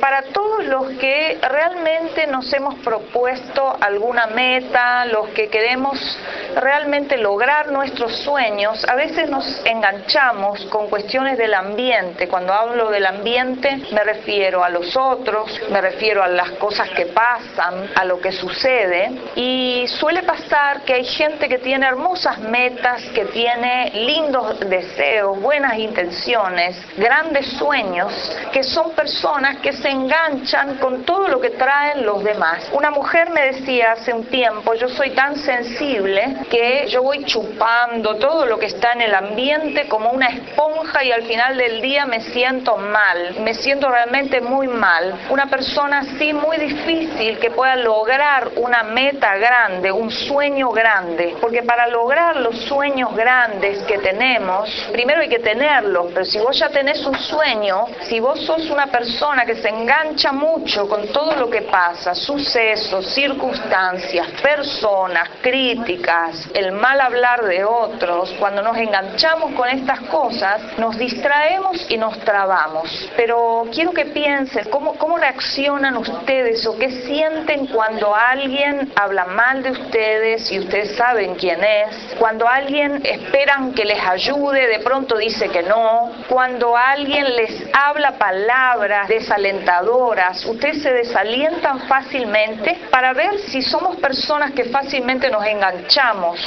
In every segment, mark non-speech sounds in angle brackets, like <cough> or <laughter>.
Para todos los que realmente nos hemos propuesto alguna meta, los que queremos realmente lograr nuestros sueños, a veces nos enganchamos con cuestiones del ambiente. Cuando hablo del ambiente me refiero a los otros, me refiero a las cosas que pasan, a lo que sucede. Y suele pasar que hay gente que tiene hermosas metas, que tiene lindos deseos, buenas intenciones, grandes sueños, que son personas que se enganchan con todo lo que traen los demás. Una mujer me decía hace un tiempo, yo soy tan sensible que yo voy chupando todo lo que está en el ambiente como una esponja y al final del día me siento mal, me siento realmente muy mal. Una persona así muy difícil que pueda lograr una meta grande, un sueño grande, porque para lograr los sueños grandes que tenemos, primero hay que tenerlos, pero si vos ya tenés un sueño, si vos sos una persona que se engancha mucho con todo lo que pasa, sucesos, circunstancias, personas, críticas, el mal hablar de otros, cuando nos enganchamos con estas cosas, nos distraemos y nos trabamos. Pero quiero que piensen cómo, reaccionan ustedes o qué sienten cuando alguien habla mal de ustedes y ustedes saben quién es, cuando alguien esperan que les ayude, de pronto dice que no, cuando alguien les habla palabras desalentadoras, ustedes se desalientan fácilmente para ver si somos personas que fácilmente nos enganchamos.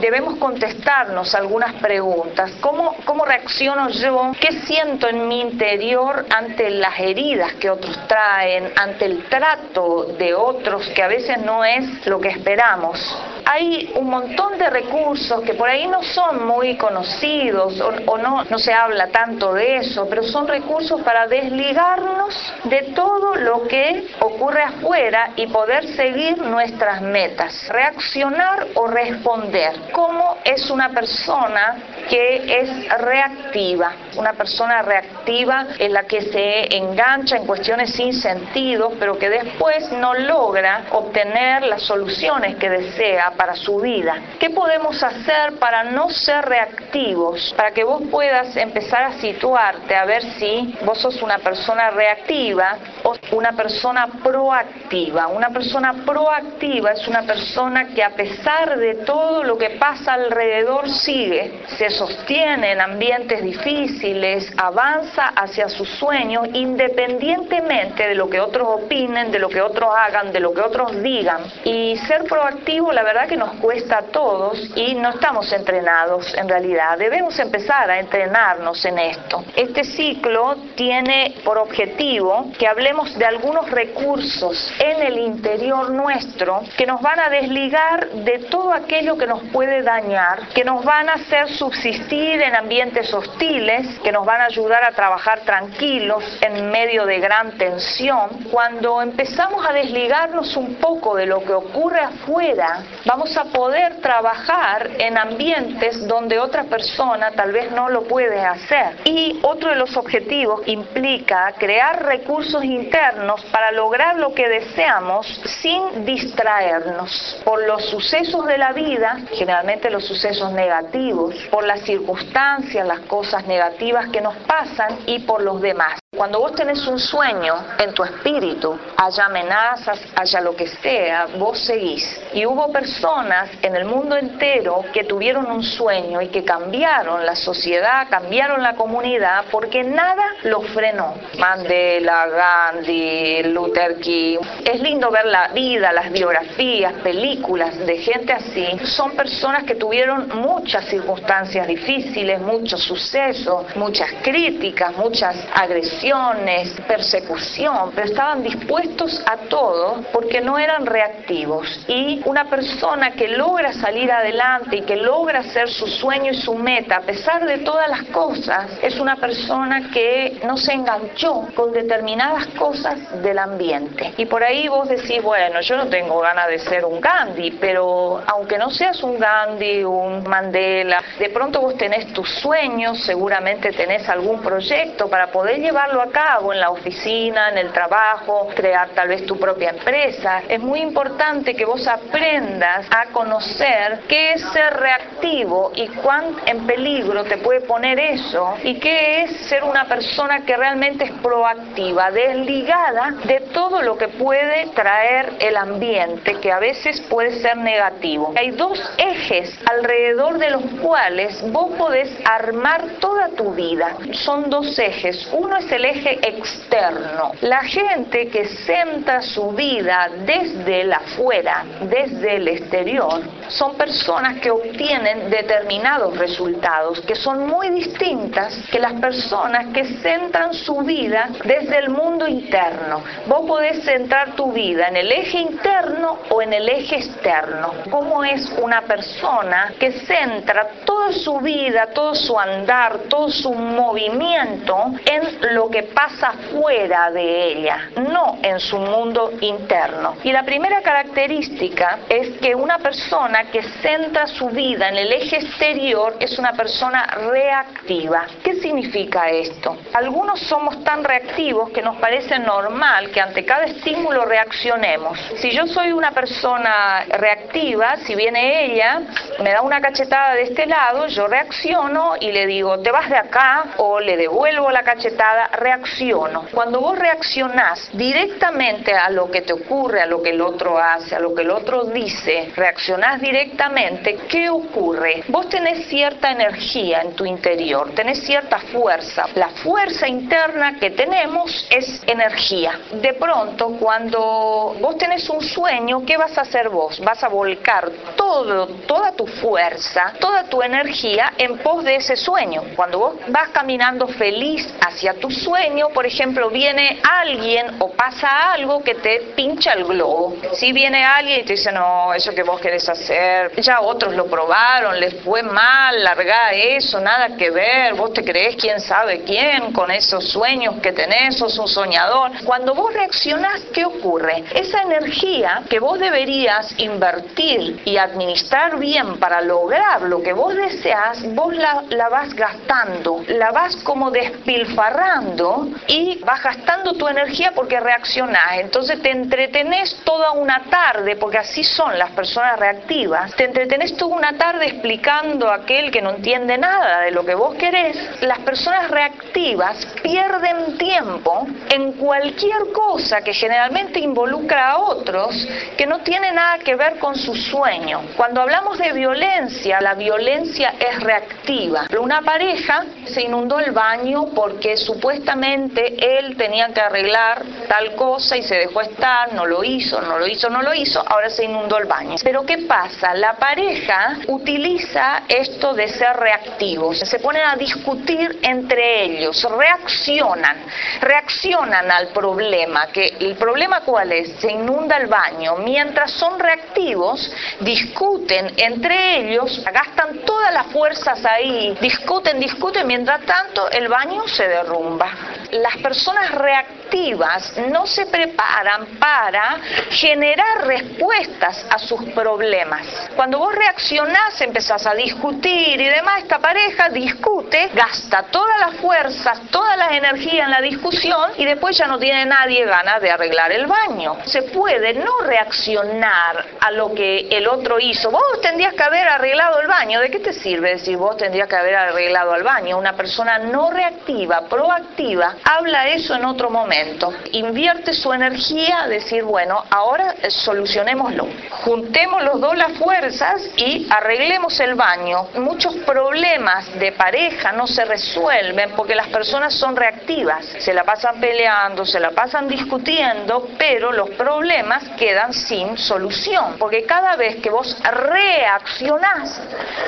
Debemos contestarnos algunas preguntas. ¿Cómo, cómo reacciono yo? ¿Qué siento en mi interior ante las heridas que otros traen, ante el trato de otros que a veces no es lo que esperamos? Hay un montón de recursos que por ahí no son muy conocidos o, o no, no se habla tanto de eso, pero son recursos para desligarnos de todo lo que ocurre afuera y poder seguir nuestras metas. Reaccionar o responder. ¿Cómo es una persona que es reactiva? Una persona reactiva es la que se engancha en cuestiones sin sentido, pero que después no logra obtener las soluciones que desea para su vida. ¿Qué podemos hacer para no ser reactivos? Para que vos puedas empezar a situarte a ver si vos sos una persona reactiva o una persona proactiva. Una persona proactiva es una persona que a pesar de todo lo que pasa alrededor sigue, se sostiene en ambientes difíciles, avanza hacia sus sueños independientemente de lo que otros opinen, de lo que otros hagan, de lo que otros digan. Y ser proactivo la verdad que nos cuesta a todos y no estamos entrenados en realidad. Debemos empezar a entrenarnos en esto. Este ciclo tiene por objetivo que hablemos de algunos recursos en el interior nuestro que nos van a desligar de todo aquello que nos puede dañar, que nos van a hacer subsistir en ambientes hostiles, que nos van a ayudar a trabajar tranquilos en medio de gran tensión. Cuando empezamos a desligarnos un poco de lo que ocurre afuera, vamos a poder trabajar en ambientes donde otra persona tal vez no lo puede hacer. Y otro de los objetivos implica crear recursos internos para lograr lo que deseamos sin distraernos por los sucesos de la vida, generalmente los sucesos negativos, por las circunstancias, las cosas negativas que nos pasan y por los demás. Cuando vos tenés un sueño en tu espíritu, haya amenazas, haya lo que sea, vos seguís. Y hubo personas en el mundo entero que tuvieron un sueño y que cambiaron la sociedad, cambiaron la comunidad, porque nada los frenó. Mandela, Gandhi, Luther King. Es lindo ver la vida, las biografías, películas de gente así. Son personas que tuvieron muchas circunstancias difíciles, muchos sucesos, muchas críticas, muchas agresiones persecución, pero estaban dispuestos a todo porque no eran reactivos. Y una persona que logra salir adelante y que logra hacer su sueño y su meta a pesar de todas las cosas, es una persona que no se enganchó con determinadas cosas del ambiente. Y por ahí vos decís, bueno, yo no tengo ganas de ser un Gandhi, pero aunque no seas un Gandhi, un Mandela, de pronto vos tenés tus sueños, seguramente tenés algún proyecto para poder llevarlo a cabo en la oficina, en el trabajo, crear tal vez tu propia empresa. Es muy importante que vos aprendas a conocer qué es ser reactivo y cuán en peligro te puede poner eso y qué es ser una persona que realmente es proactiva, desligada de todo lo que puede traer el ambiente, que a veces puede ser negativo. Hay dos ejes alrededor de los cuales vos podés armar toda tu vida. Son dos ejes. Uno es el eje externo. La gente que centra su vida desde el afuera, desde el exterior, son personas que obtienen determinados resultados que son muy distintas que las personas que centran su vida desde el mundo interno. Vos podés centrar tu vida en el eje interno o en el eje externo. ¿Cómo es una persona que centra toda su vida, todo su andar, todo su movimiento en lo que pasa fuera de ella, no en su mundo interno? Y la primera característica es que una persona que centra su vida en el eje exterior es una persona reactiva. ¿Qué significa esto? Algunos somos tan reactivos que nos parece normal que ante cada estímulo reaccionemos. Si yo soy una persona reactiva, si viene ella, me da una cachetada de este lado, yo reacciono y le digo, te vas de acá o le devuelvo la cachetada, reacciono. Cuando vos reaccionás directamente a lo que te ocurre, a lo que el otro hace, a lo que el otro dice, reaccionás directamente, ¿qué ocurre? Vos tenés cierta energía en tu interior, tenés cierta fuerza. La fuerza interna que tenemos es energía. De pronto, cuando vos tenés un sueño, ¿qué vas a hacer vos? Vas a volcar todo, toda tu fuerza, toda tu energía en pos de ese sueño. Cuando vos vas caminando feliz hacia tu sueño, por ejemplo, viene alguien o pasa algo que te pincha el globo. Si viene alguien y te dice, no, eso que vos querés hacer, ya otros lo probaron, les fue mal, larga eso, nada que ver, vos te crees quién sabe quién con esos sueños que tenés, sos un soñador. Cuando vos reaccionás, ¿qué ocurre? Esa energía que vos deberías invertir y administrar bien para lograr lo que vos deseas, vos la, la vas gastando, la vas como despilfarrando y vas gastando tu energía porque reaccionás. Entonces te entretenés toda una tarde, porque así son las personas reactivas, te entretenés toda una tarde explicando a aquel que no entiende nada de lo que vos querés. Las personas reactivas pierden tiempo en cualquier cosa que generalmente involucra a otros que no tiene nada que ver con su sueño. Cuando hablamos de violencia, la violencia es reactiva. Una pareja se inundó el baño porque supuestamente él tenía que arreglar tal cosa y se dejó estar, no lo hizo, no lo hizo, no lo hizo, ahora se inundó el baño. Pero ¿qué pasa? La pareja utiliza esto de ser reactivos, se ponen a discutir entre ellos, reaccionan, reaccionan al problema, que el problema cuál es, se inunda el baño, mientras son reactivos, discuten entre ellos, gastan todas las fuerzas ahí, discuten, discuten, mientras tanto el baño se derrumba. Las personas no se preparan para generar respuestas a sus problemas. Cuando vos reaccionás, empezás a discutir y demás, esta pareja discute, gasta todas las fuerzas, toda la energía en la discusión y después ya no tiene nadie ganas de arreglar el baño. Se puede no reaccionar a lo que el otro hizo. Vos tendrías que haber arreglado el baño. ¿De qué te sirve decir vos tendrías que haber arreglado el baño? Una persona no reactiva, proactiva, habla eso en otro momento. Invierte su energía a decir, bueno, ahora solucionémoslo. Juntemos los dos las fuerzas y arreglemos el baño. Muchos problemas de pareja no se resuelven porque las personas son reactivas. Se la pasan peleando, se la pasan discutiendo, pero los problemas quedan sin solución. Porque cada vez que vos reaccionás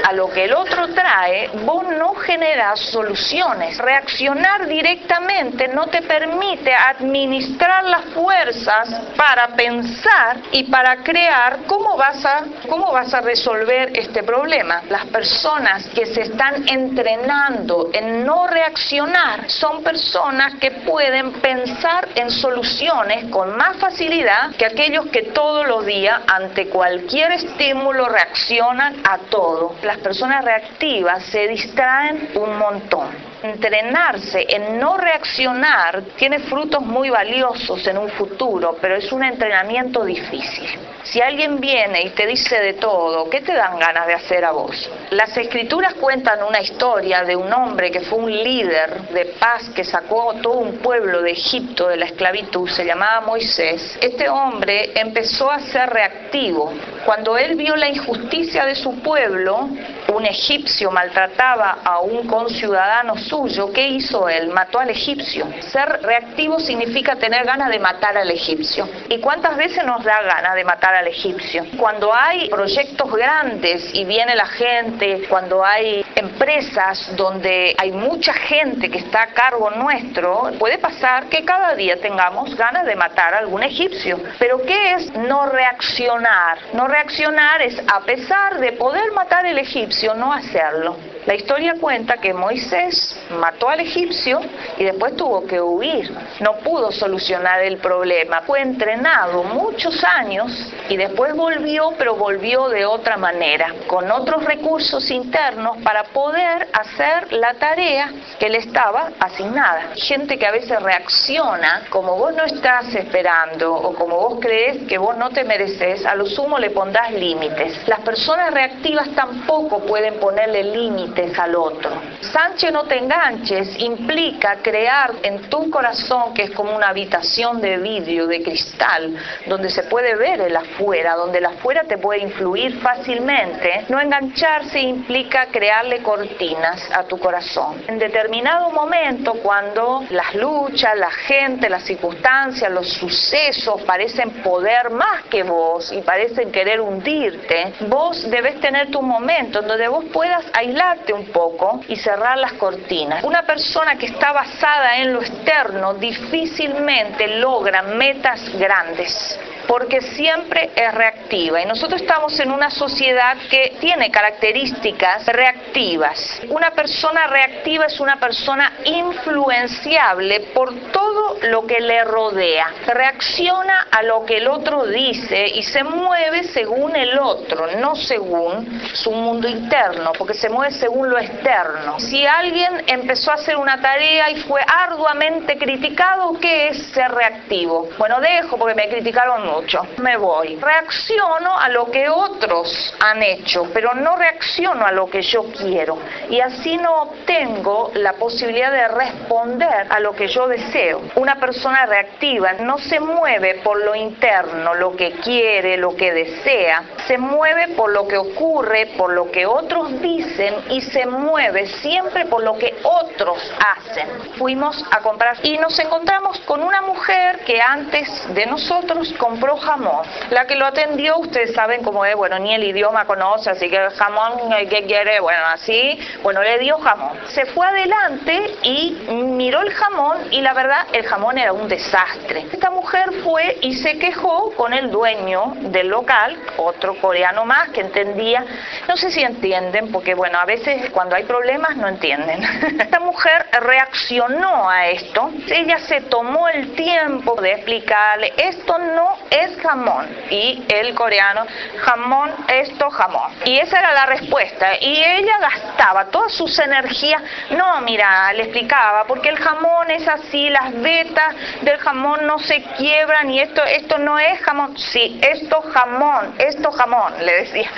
a lo que el otro trae, vos no generás soluciones. Reaccionar directamente no te permite administrar las fuerzas para pensar y para crear cómo vas a, cómo vas a resolver este problema. Las personas que se están entrenando en no reaccionar son personas que pueden pensar en soluciones con más facilidad que aquellos que todos los días ante cualquier estímulo reaccionan a todo. Las personas reactivas se distraen un montón. Entrenarse en no reaccionar tiene frutos muy valiosos en un futuro, pero es un entrenamiento difícil. Si alguien viene y te dice de todo, ¿qué te dan ganas de hacer a vos? Las escrituras cuentan una historia de un hombre que fue un líder de paz que sacó todo un pueblo de Egipto de la esclavitud, se llamaba Moisés. Este hombre empezó a ser reactivo. Cuando él vio la injusticia de su pueblo, un egipcio maltrataba a un conciudadano suyo, ¿qué hizo él? Mató al egipcio. Ser reactivo significa tener ganas de matar al egipcio. ¿Y cuántas veces nos da ganas de matar al egipcio? Cuando hay proyectos grandes y viene la gente, cuando hay empresas donde hay mucha gente que está a cargo nuestro, puede pasar que cada día tengamos ganas de matar a algún egipcio. Pero ¿qué es no reaccionar? No reaccionar es a pesar de poder matar al egipcio, no hacerlo. La historia cuenta que Moisés mató al egipcio y después tuvo que huir. No pudo solucionar el problema. Fue entrenado muchos años y después volvió, pero volvió de otra manera, con otros recursos internos para poder hacer la tarea que le estaba asignada. Gente que a veces reacciona como vos no estás esperando o como vos crees que vos no te mereces, a lo sumo le pondrás límites. Las personas reactivas tampoco pueden ponerle límites al otro. Sánchez no te enganches implica crear en tu corazón, que es como una habitación de vidrio, de cristal, donde se puede ver el afuera, donde el afuera te puede influir fácilmente. No engancharse implica crearle cortinas a tu corazón. En determinado momento, cuando las luchas, la gente, las circunstancias, los sucesos parecen poder más que vos y parecen querer hundirte, vos debes tener tu momento donde vos puedas aislar un poco y cerrar las cortinas. Una persona que está basada en lo externo difícilmente logra metas grandes porque siempre es reactiva y nosotros estamos en una sociedad que tiene características reactivas. Una persona reactiva es una persona influenciable por todo lo que le rodea. Reacciona a lo que el otro dice y se mueve según el otro, no según su mundo interno, porque se mueve según lo externo. Si alguien empezó a hacer una tarea y fue arduamente criticado, ¿qué es ser reactivo? Bueno, dejo porque me criticaron mucho me voy. Reacciono a lo que otros han hecho, pero no reacciono a lo que yo quiero. Y así no obtengo la posibilidad de responder a lo que yo deseo. Una persona reactiva no se mueve por lo interno, lo que quiere, lo que desea. Se mueve por lo que ocurre, por lo que otros dicen y se mueve siempre por lo que otros hacen. Fuimos a comprar y nos encontramos con una mujer que antes de nosotros compró jamón. La que lo atendió, ustedes saben cómo es, bueno, ni el idioma conoce, así que jamón, eh, ¿qué quiere? Bueno, así, bueno, le dio jamón. Se fue adelante y miró el jamón y la verdad, el jamón era un desastre. Esta mujer fue y se quejó con el dueño del local, otro coreano más que entendía, no sé si entienden, porque bueno, a veces cuando hay problemas no entienden. <laughs> Esta mujer reaccionó a esto, ella se tomó el tiempo de explicarle, esto no es jamón. Y el coreano, jamón, esto, jamón. Y esa era la respuesta. Y ella gastaba todas sus energías. No, mira, le explicaba, porque el jamón es así, las vetas del jamón no se quiebran y esto, esto no es jamón. Sí, esto jamón, esto jamón, le decía.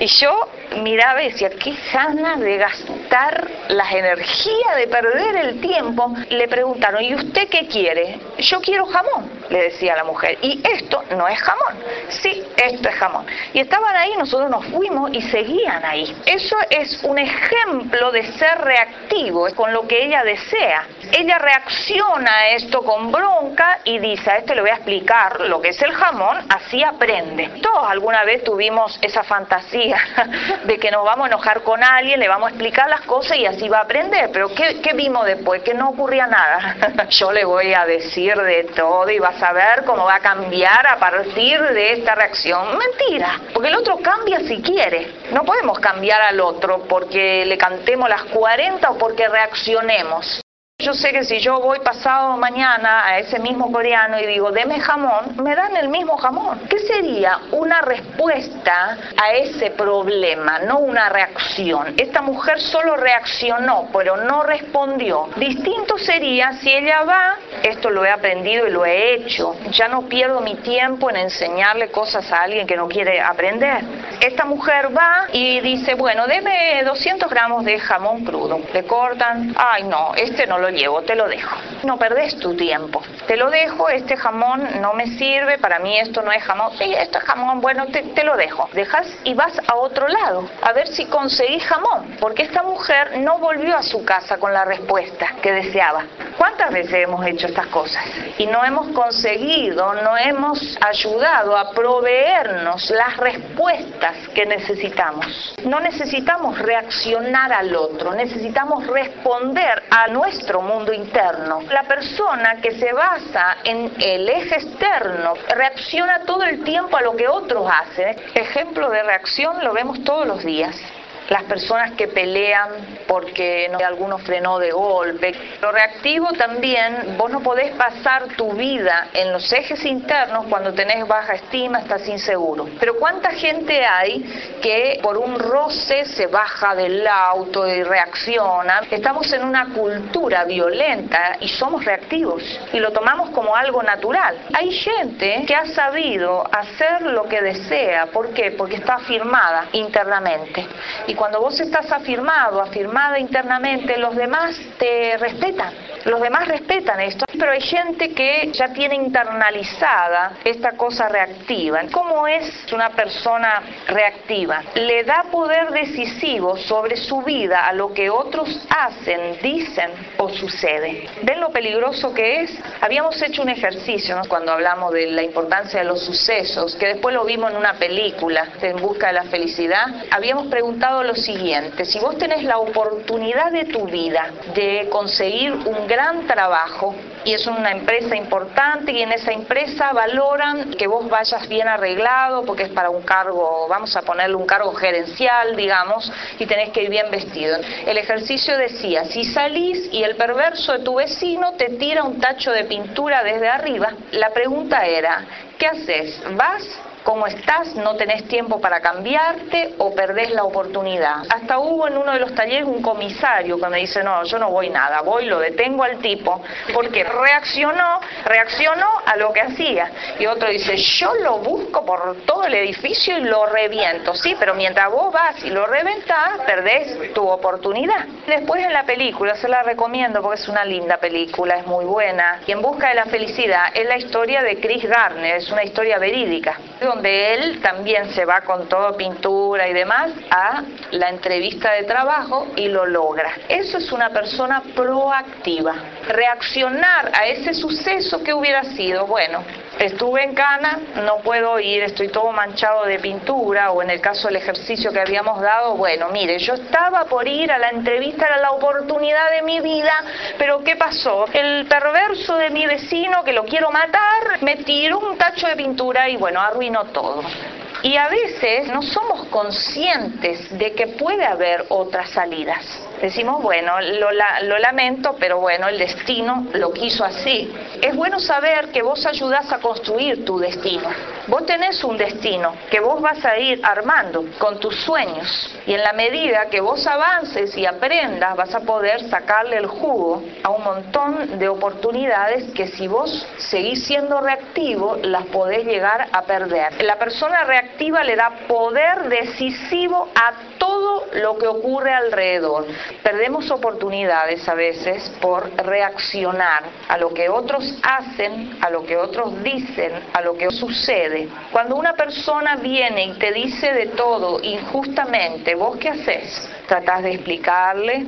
Y yo miraba y decía, qué ganas de gastar las energías, de perder el tiempo. Le preguntaron, ¿y usted qué quiere? Yo quiero jamón, le decía la mujer. Y esto no es jamón. Sí, esto es jamón. Y estaban ahí, nosotros nos fuimos y seguían ahí. Eso es un ejemplo de ser reactivo con lo que ella desea. Ella reacciona a esto con bronca y dice, a este le voy a explicar lo que es el jamón, así aprende. Todos alguna vez tuvimos esa fantasía <laughs> de que nos vamos a enojar con alguien, le vamos a explicar las cosas y así va a aprender. Pero ¿qué, qué vimos después? Que no ocurría nada. <laughs> Yo le voy a decir de todo y vas a ver cómo va a cambiar a partir de esta reacción. Mentira, porque el otro cambia si quiere. No podemos cambiar al otro porque le cantemos las 40 o porque reaccionemos. Yo sé que si yo voy pasado mañana a ese mismo coreano y digo, deme jamón, me dan el mismo jamón. ¿Qué sería una respuesta a ese problema, no una reacción? Esta mujer solo reaccionó, pero no respondió. Distinto sería si ella va, esto lo he aprendido y lo he hecho, ya no pierdo mi tiempo en enseñarle cosas a alguien que no quiere aprender. Esta mujer va y dice, bueno, deme 200 gramos de jamón crudo. Le cortan, ay no, este no lo te lo dejo. No perdés tu tiempo. Te lo dejo, este jamón no me sirve, para mí esto no es jamón. Sí, esto es jamón, bueno, te, te lo dejo. Dejas y vas a otro lado, a ver si conseguís jamón. Porque esta mujer no volvió a su casa con la respuesta que deseaba. ¿Cuántas veces hemos hecho estas cosas? Y no hemos conseguido, no hemos ayudado a proveernos las respuestas que necesitamos. No necesitamos reaccionar al otro, necesitamos responder a nuestro mundo interno. La persona que se basa en el eje externo reacciona todo el tiempo a lo que otros hacen. Ejemplo de reacción lo vemos todos los días las personas que pelean porque no, alguno frenó de golpe. Lo reactivo también, vos no podés pasar tu vida en los ejes internos cuando tenés baja estima, estás inseguro. Pero ¿cuánta gente hay que por un roce se baja del auto y reacciona? Estamos en una cultura violenta y somos reactivos y lo tomamos como algo natural. Hay gente que ha sabido hacer lo que desea. ¿Por qué? Porque está afirmada internamente. Cuando vos estás afirmado, afirmada internamente, los demás te respetan. Los demás respetan esto, pero hay gente que ya tiene internalizada esta cosa reactiva. ¿Cómo es una persona reactiva? Le da poder decisivo sobre su vida a lo que otros hacen, dicen o sucede. ¿Ven lo peligroso que es? Habíamos hecho un ejercicio cuando hablamos de la importancia de los sucesos, que después lo vimos en una película, En Busca de la Felicidad. Habíamos preguntado lo siguiente, si vos tenés la oportunidad de tu vida de conseguir un gran trabajo y es una empresa importante y en esa empresa valoran que vos vayas bien arreglado porque es para un cargo, vamos a ponerle un cargo gerencial, digamos, y tenés que ir bien vestido. El ejercicio decía, si salís y el perverso de tu vecino te tira un tacho de pintura desde arriba, la pregunta era, ¿qué haces? ¿Vas cómo estás, no tenés tiempo para cambiarte o perdés la oportunidad. Hasta hubo en uno de los talleres un comisario que me dice, no, yo no voy nada, voy, lo detengo al tipo, porque reaccionó, reaccionó a lo que hacía. Y otro dice, yo lo busco por todo el edificio y lo reviento. Sí, pero mientras vos vas y lo reventás, perdés tu oportunidad. Después en la película, se la recomiendo porque es una linda película, es muy buena. Y en busca de la felicidad es la historia de Chris Garner, es una historia verídica donde él también se va con todo pintura y demás a la entrevista de trabajo y lo logra. Eso es una persona proactiva. Reaccionar a ese suceso que hubiera sido, bueno, estuve en Cana, no puedo ir, estoy todo manchado de pintura, o en el caso del ejercicio que habíamos dado, bueno, mire, yo estaba por ir a la entrevista, era la oportunidad de mi vida, pero ¿qué pasó? El perverso de mi vecino, que lo quiero matar, me tiró un tacho de pintura y bueno, arruinó todo. Y a veces no somos conscientes de que puede haber otras salidas. Decimos, bueno, lo, lamento, pero bueno, el destino lo quiso así. Es bueno saber que vos ayudás a construir tu destino. Vos tenés un destino que vos vas a ir armando con tus sueños. Y en la medida que vos avances y aprendas, vas a poder sacarle el jugo a un montón de oportunidades que si vos seguís siendo reactivo, las podés llegar a perder. La persona reactiva le da poder decisivo a todo lo que ocurre alrededor. Perdemos oportunidades a veces por reaccionar a lo que otros hacen, a lo que otros dicen, a lo que sucede. Cuando una persona viene y te dice de todo injustamente, ¿vos qué haces? Tratás de explicarle,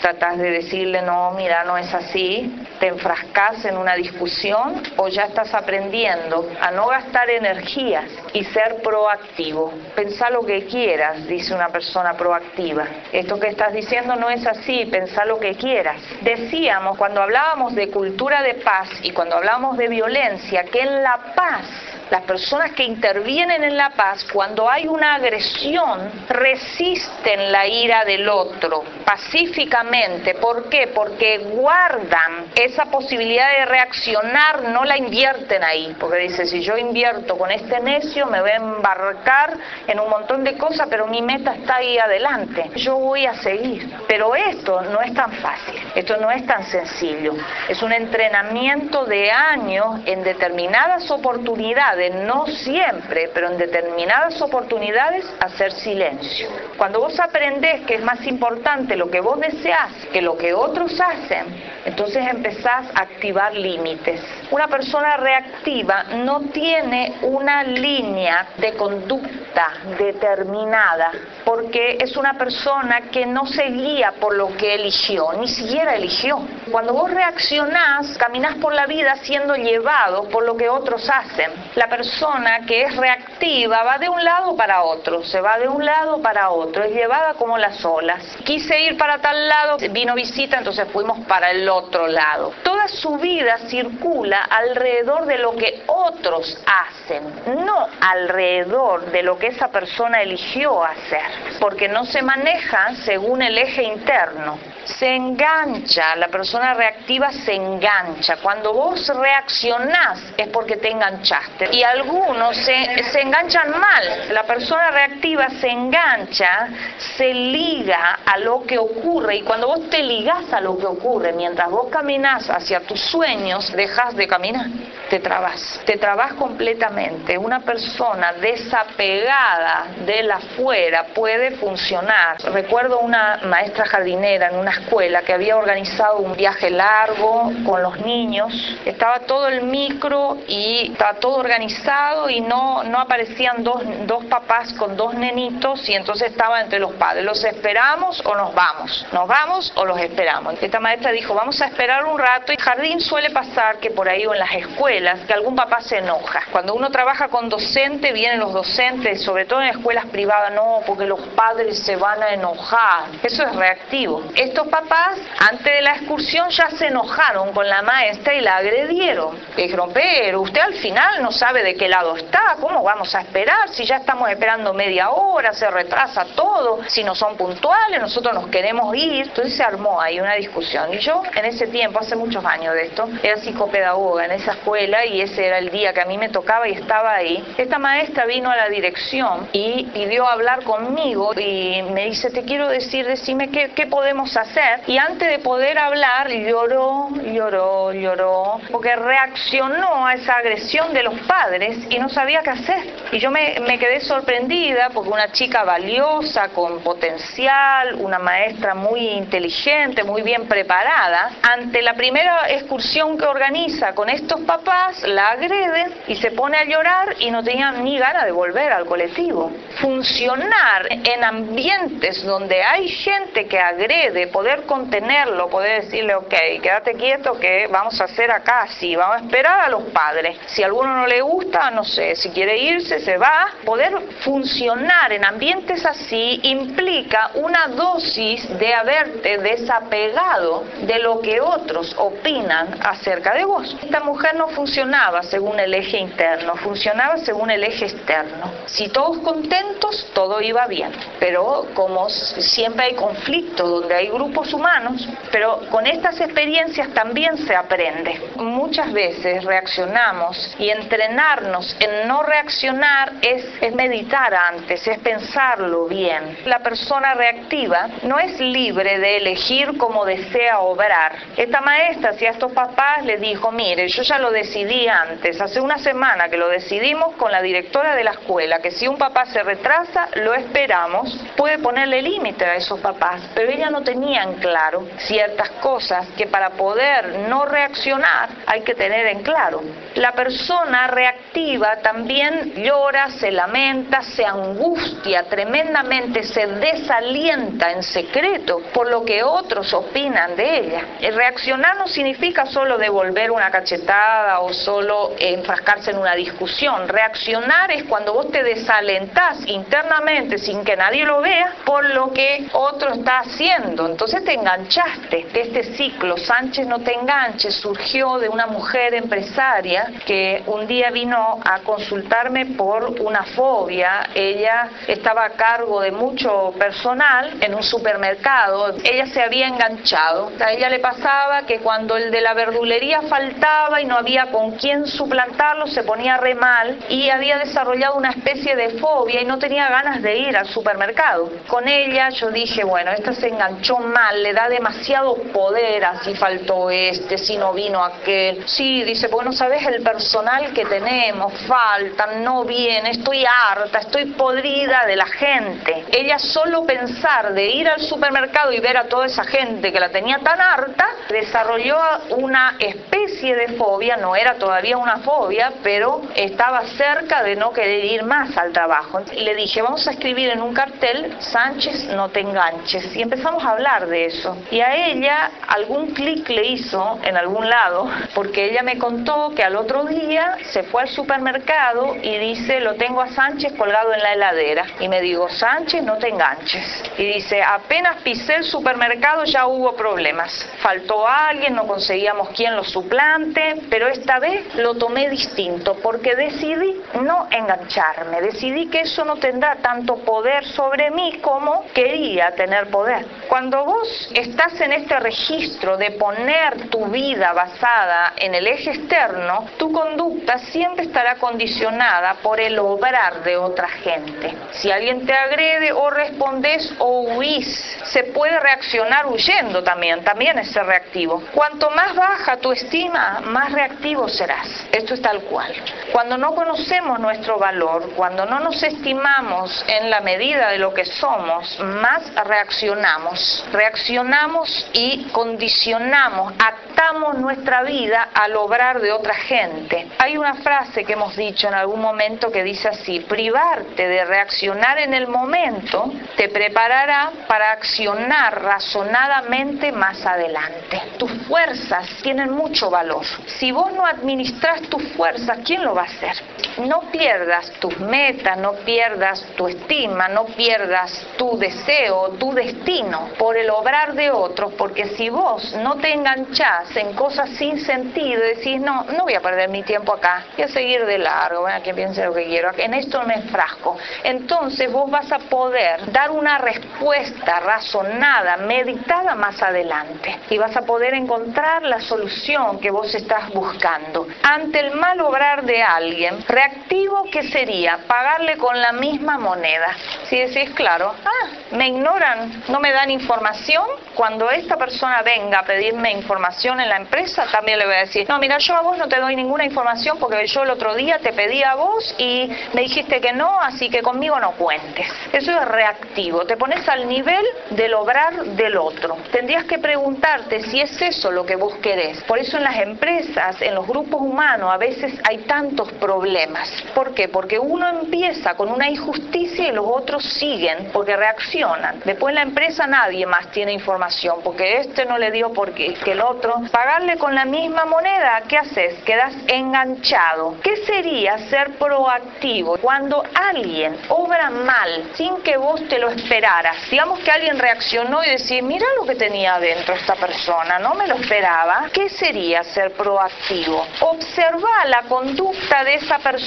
tratás de decirle, no, mira, no es así, te enfrascas en una discusión o ya estás aprendiendo a no gastar energías y ser proactivo. Pensá lo que quieras, dice una persona proactiva. Esto que estás diciendo no es así, pensá lo que quieras. Decíamos cuando hablábamos de cultura de paz y cuando hablábamos de violencia que en la paz las personas que intervienen en la paz, cuando hay una agresión, resisten la ira del otro pacíficamente mente. ¿Por qué? Porque guardan esa posibilidad de reaccionar, no la invierten ahí. Porque dice, si yo invierto con este necio, me voy a embarcar en un montón de cosas, pero mi meta está ahí adelante. Yo voy a seguir. Pero esto no es tan fácil, esto no es tan sencillo. Es un entrenamiento de años en determinadas oportunidades, no siempre, pero en determinadas oportunidades, hacer silencio. Cuando vos aprendés que es más importante lo que vos deseás que lo que otros hacen, entonces empezás a activar límites. Una persona reactiva no tiene una línea de conducta determinada, porque es una persona que no se guía por lo que eligió, ni siquiera eligió. Cuando vos reaccionás, caminás por la vida siendo llevado por lo que otros hacen. La persona que es reactiva va de un lado para otro, se va de un lado para otro, es llevada como las olas. Quise ir para tal lado, vino visita, entonces fuimos para el otro lado. Toda su vida circula alrededor de lo que otros hacen, no alrededor de lo que esa persona eligió hacer, porque no se maneja según el eje interno. Se engancha, la persona reactiva se engancha. Cuando vos reaccionás es porque te enganchaste. Y algunos se, se enganchan mal. La persona reactiva se engancha, se liga a lo que ocurre y cuando vos te ligás a lo que ocurre, mientras vos caminás hacia tus sueños, dejas de caminar, te trabas, te trabas completamente. Una persona desapegada de la afuera puede funcionar. Recuerdo una maestra jardinera en una escuela que había organizado un viaje largo con los niños, estaba todo el micro y estaba todo organizado y no, no aparecían dos, dos papás con dos nenitos y entonces estaba entre los padres, ¿los esperamos o nos vamos? ¿Nos vamos o los esperamos? Esta maestra dijo, vamos a esperar un rato. Y jardín suele pasar que por ahí o en las escuelas, que algún papá se enoja. Cuando uno trabaja con docente, vienen los docentes, sobre todo en escuelas privadas, no, porque los padres se van a enojar. Eso es reactivo. Estos papás, antes de la excursión, ya se enojaron con la maestra y la agredieron. Le pero usted al final no sabe de qué lado está, ¿cómo vamos a esperar? Si ya estamos esperando media hora, se retrasa todo, si no son puntuales, nosotros nos queremos ir. Entonces se armó ahí una discusión. Y yo, en ese tiempo, hace muchos años de esto, era psicopedagoga en esa escuela y ese era el día que a mí me tocaba y estaba ahí. Esta maestra vino a la dirección y pidió hablar conmigo y me dice, te quiero decir, decime qué, qué podemos hacer. Y antes de poder hablar, lloró, lloró, lloró, porque reaccionó a esa agresión de los padres y no sabía qué hacer. Y yo me, me quedé sorprendida porque una chica valiosa, con potencial, una maestra muy inteligente, muy bien preparada, ante la primera excursión que organiza con estos papás, la agreden y se pone a llorar y no tenía ni ganas de volver al colectivo. Funcionar en ambientes donde hay gente que agrede, poder contenerlo, poder decirle, ok, quédate quieto que vamos a hacer acá así, vamos a esperar a los padres. Si a alguno no le gusta, no sé, si quiere irse, se va. Poder funcionar en ambientes así implica una dosis de haberte desapegado de lo que otros opinan acerca de vos. Esta mujer no funcionaba según el eje interno, funcionaba según el eje externo. Si todos contentos, todo iba bien. Pero como siempre hay conflictos donde hay grupos humanos, pero con estas experiencias también se aprende. Muchas veces reaccionamos y entrenarnos en no reaccionar es, es meditar antes, es pensarlo bien. La persona reactiva no es libre de elegir cómo desea obrar. Esta maestra, si a estos papás les dijo, mire, yo ya lo decidí antes, hace una semana que lo decidimos con la directora de la escuela, que si un papá se retrasa, lo esperamos, puede ponerle límite a esos papás, pero ella no tenía en claro ciertas cosas que para poder no reaccionar hay que tener en claro. La persona reactiva también llora, se lamenta, se angustia tremendamente, se desalienta en secreto por lo que otros opinan de ella. El reaccionar no significa solo devolver una cachetada o solo enfrascarse en una discusión. Reaccionar es cuando vos te desalentás internamente sin que nadie lo vea por lo que otro está haciendo. Entonces Entonces te enganchaste. Este ciclo, Sánchez no te enganches, surgió de una mujer empresaria que un día vino a consultarme por una fobia. Ella estaba a cargo de mucho personal en un supermercado. Ella se había enganchado. A ella le pasaba que cuando el de la verdulería faltaba y no había con quién suplantarlo, se ponía re mal y había desarrollado una especie de fobia y no tenía ganas de ir al supermercado. Con ella yo dije, bueno, esta se enganchó le da demasiado poder, así faltó este, si no vino aquel. Sí, dice, bueno, sabes el personal que tenemos, faltan, no viene, estoy harta, estoy podrida de la gente. Ella solo pensar de ir al supermercado y ver a toda esa gente que la tenía tan harta, desarrolló una especie de fobia, no era todavía una fobia, pero estaba cerca de no querer ir más al trabajo. Le dije, vamos a escribir en un cartel, Sánchez, no te enganches. Y empezamos a hablar de eso. Y a ella algún clic le hizo en algún lado, porque ella me contó que al otro día se fue al supermercado y dice, lo tengo a Sánchez colgado en la heladera. Y me digo, Sánchez, no te enganches. Y dice, apenas pisé el supermercado ya hubo problemas. Faltó alguien, no conseguíamos quién lo suplante, pero esta vez lo tomé distinto porque decidí no engancharme, decidí que eso no tendrá tanto poder sobre mí como quería tener poder. Cuando vos estás en este registro de poner tu vida basada en el eje externo, tu conducta siempre estará condicionada por el obrar de otra gente. Si alguien te agrede o respondes o huís, se puede reaccionar huyendo también, también es ser reactivo. Cuanto más baja tu estima, más reactivo serás. Esto es tal cual. Cuando no conocemos nuestro valor, cuando no nos estimamos en la medida de lo que somos, más reaccionamos. Reaccionamos y condicionamos, atamos nuestra vida al obrar de otra gente. Hay una frase que hemos dicho en algún momento que dice así, privarte de reaccionar en el momento te preparará para accionar razonadamente más adelante. Tus fuerzas tienen mucho valor. Si vos no administras tus fuerzas, ¿quién lo va a hacer? No pierdas tus metas, no pierdas tu estima, no pierdas tu deseo, tu destino por el obrar de otros, porque si vos no te enganchás en cosas sin sentido, decís, no, no voy a perder mi tiempo acá, voy a seguir de largo, bueno, quien piense lo que quiero, en esto me frasco. Entonces vos vas a poder dar una respuesta razonada, meditada más adelante, y vas a poder encontrar la solución que vos estás buscando. Ante el mal obrar de alguien, reactivo, ¿qué sería? Pagarle con la misma moneda. Si decís, claro, ah, me ignoran, no me dan información, cuando esta persona venga a pedirme información en la empresa, también le voy a decir, no, mira, yo a vos no te doy ninguna información porque yo el otro día te pedí a vos y me dijiste que no, así que conmigo no cuentes. Eso es reactivo, te pones al nivel del obrar del otro. Tendrías que preguntarte si es eso lo que vos querés. Por eso en las empresas, en los grupos humanos, a veces hay tantos problemas. ¿Por qué? Porque uno empieza con una injusticia y los otros siguen porque reaccionan. Después en la empresa nadie más tiene información porque este no le dio porque que el otro. Pagarle con la misma moneda, ¿qué haces? Quedas enganchado. ¿Qué sería ser proactivo cuando alguien obra mal sin que vos te lo esperaras? Digamos que alguien reaccionó y decía, mira lo que tenía adentro esta persona, no me lo esperaba. ¿Qué sería ser proactivo? Observa la conducta de esa persona,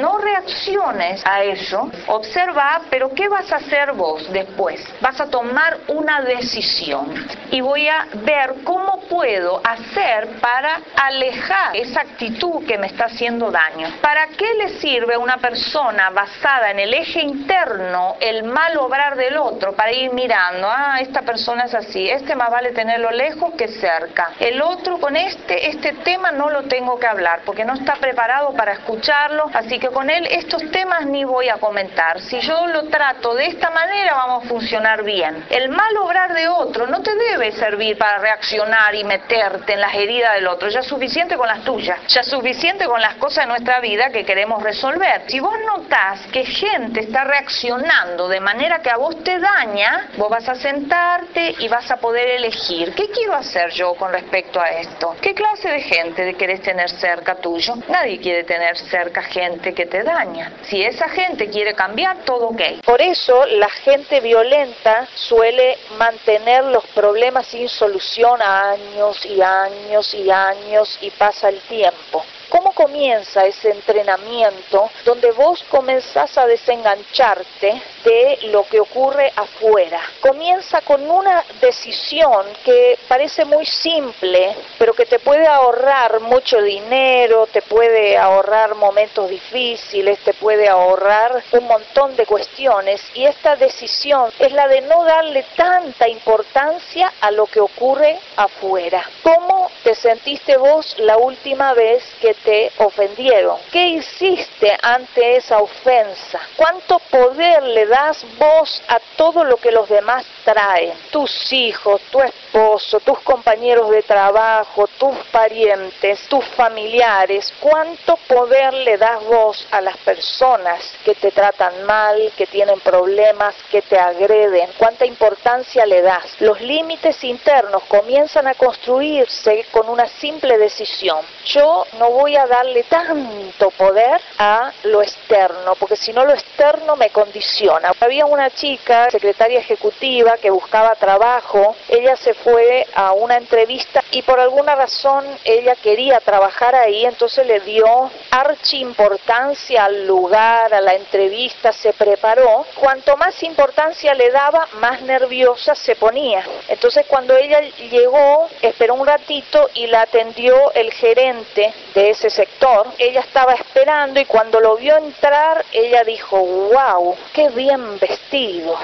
no reacciones a eso, observa, pero ¿qué vas a hacer vos después? Vas a tomar una decisión y voy a ver cómo puedo hacer para alejar esa actitud que me está haciendo daño. ¿Para qué le sirve a una persona basada en el eje interno el mal obrar del otro? Para ir mirando, ah, esta persona es así, este más vale tenerlo lejos que cerca. El otro con este, este tema no lo tengo que hablar porque no está preparado para escucharlo, así que con él estos temas ni voy a comentar. Si yo lo trato de esta manera vamos a funcionar bien. El mal obrar de otro no te debe servir para reaccionar y meterte en las heridas del otro, ya es suficiente con las tuyas, ya es suficiente con las cosas de nuestra vida que queremos resolver. Si vos notás que gente está reaccionando de manera que a vos te daña, vos vas a sentarte y vas a poder elegir, ¿qué quiero hacer yo con respecto a esto? ¿Qué clase de gente querés tener cerca tuyo? Nadie quiere tener acerca gente que te daña. Si esa gente quiere cambiar, todo ok. Por eso la gente violenta suele mantener los problemas sin solución a años y años y años y pasa el tiempo. ¿Cómo comienza ese entrenamiento donde vos comenzás a desengancharte de lo que ocurre afuera? Comienza con una decisión que parece muy simple, pero que te puede ahorrar mucho dinero, te puede ahorrar momentos difíciles, te puede ahorrar un montón de cuestiones. Y esta decisión es la de no darle tanta importancia a lo que ocurre afuera. ¿Cómo te sentiste vos la última vez que te ofendieron. ¿Qué hiciste ante esa ofensa? ¿Cuánto poder le das vos a todo lo que los demás traen? Tus hijos, tu esposo, tus compañeros de trabajo, tus parientes, tus familiares. ¿Cuánto poder le das vos a las personas que te tratan mal, que tienen problemas, que te agreden? ¿Cuánta importancia le das? Los límites internos comienzan a construirse con una simple decisión. Yo no voy a darle tanto poder a lo externo, porque si no lo externo me condiciona. Había una chica, secretaria ejecutiva, que buscaba trabajo, ella se fue a una entrevista y por alguna razón ella quería trabajar ahí, entonces le dio archi importancia al lugar, a la entrevista, se preparó. Cuanto más importancia le daba, más nerviosa se ponía. Entonces cuando ella llegó, esperó un ratito y la atendió el gerente de ese sector, ella estaba esperando y cuando lo vio entrar, ella dijo, wow, qué bien vestido.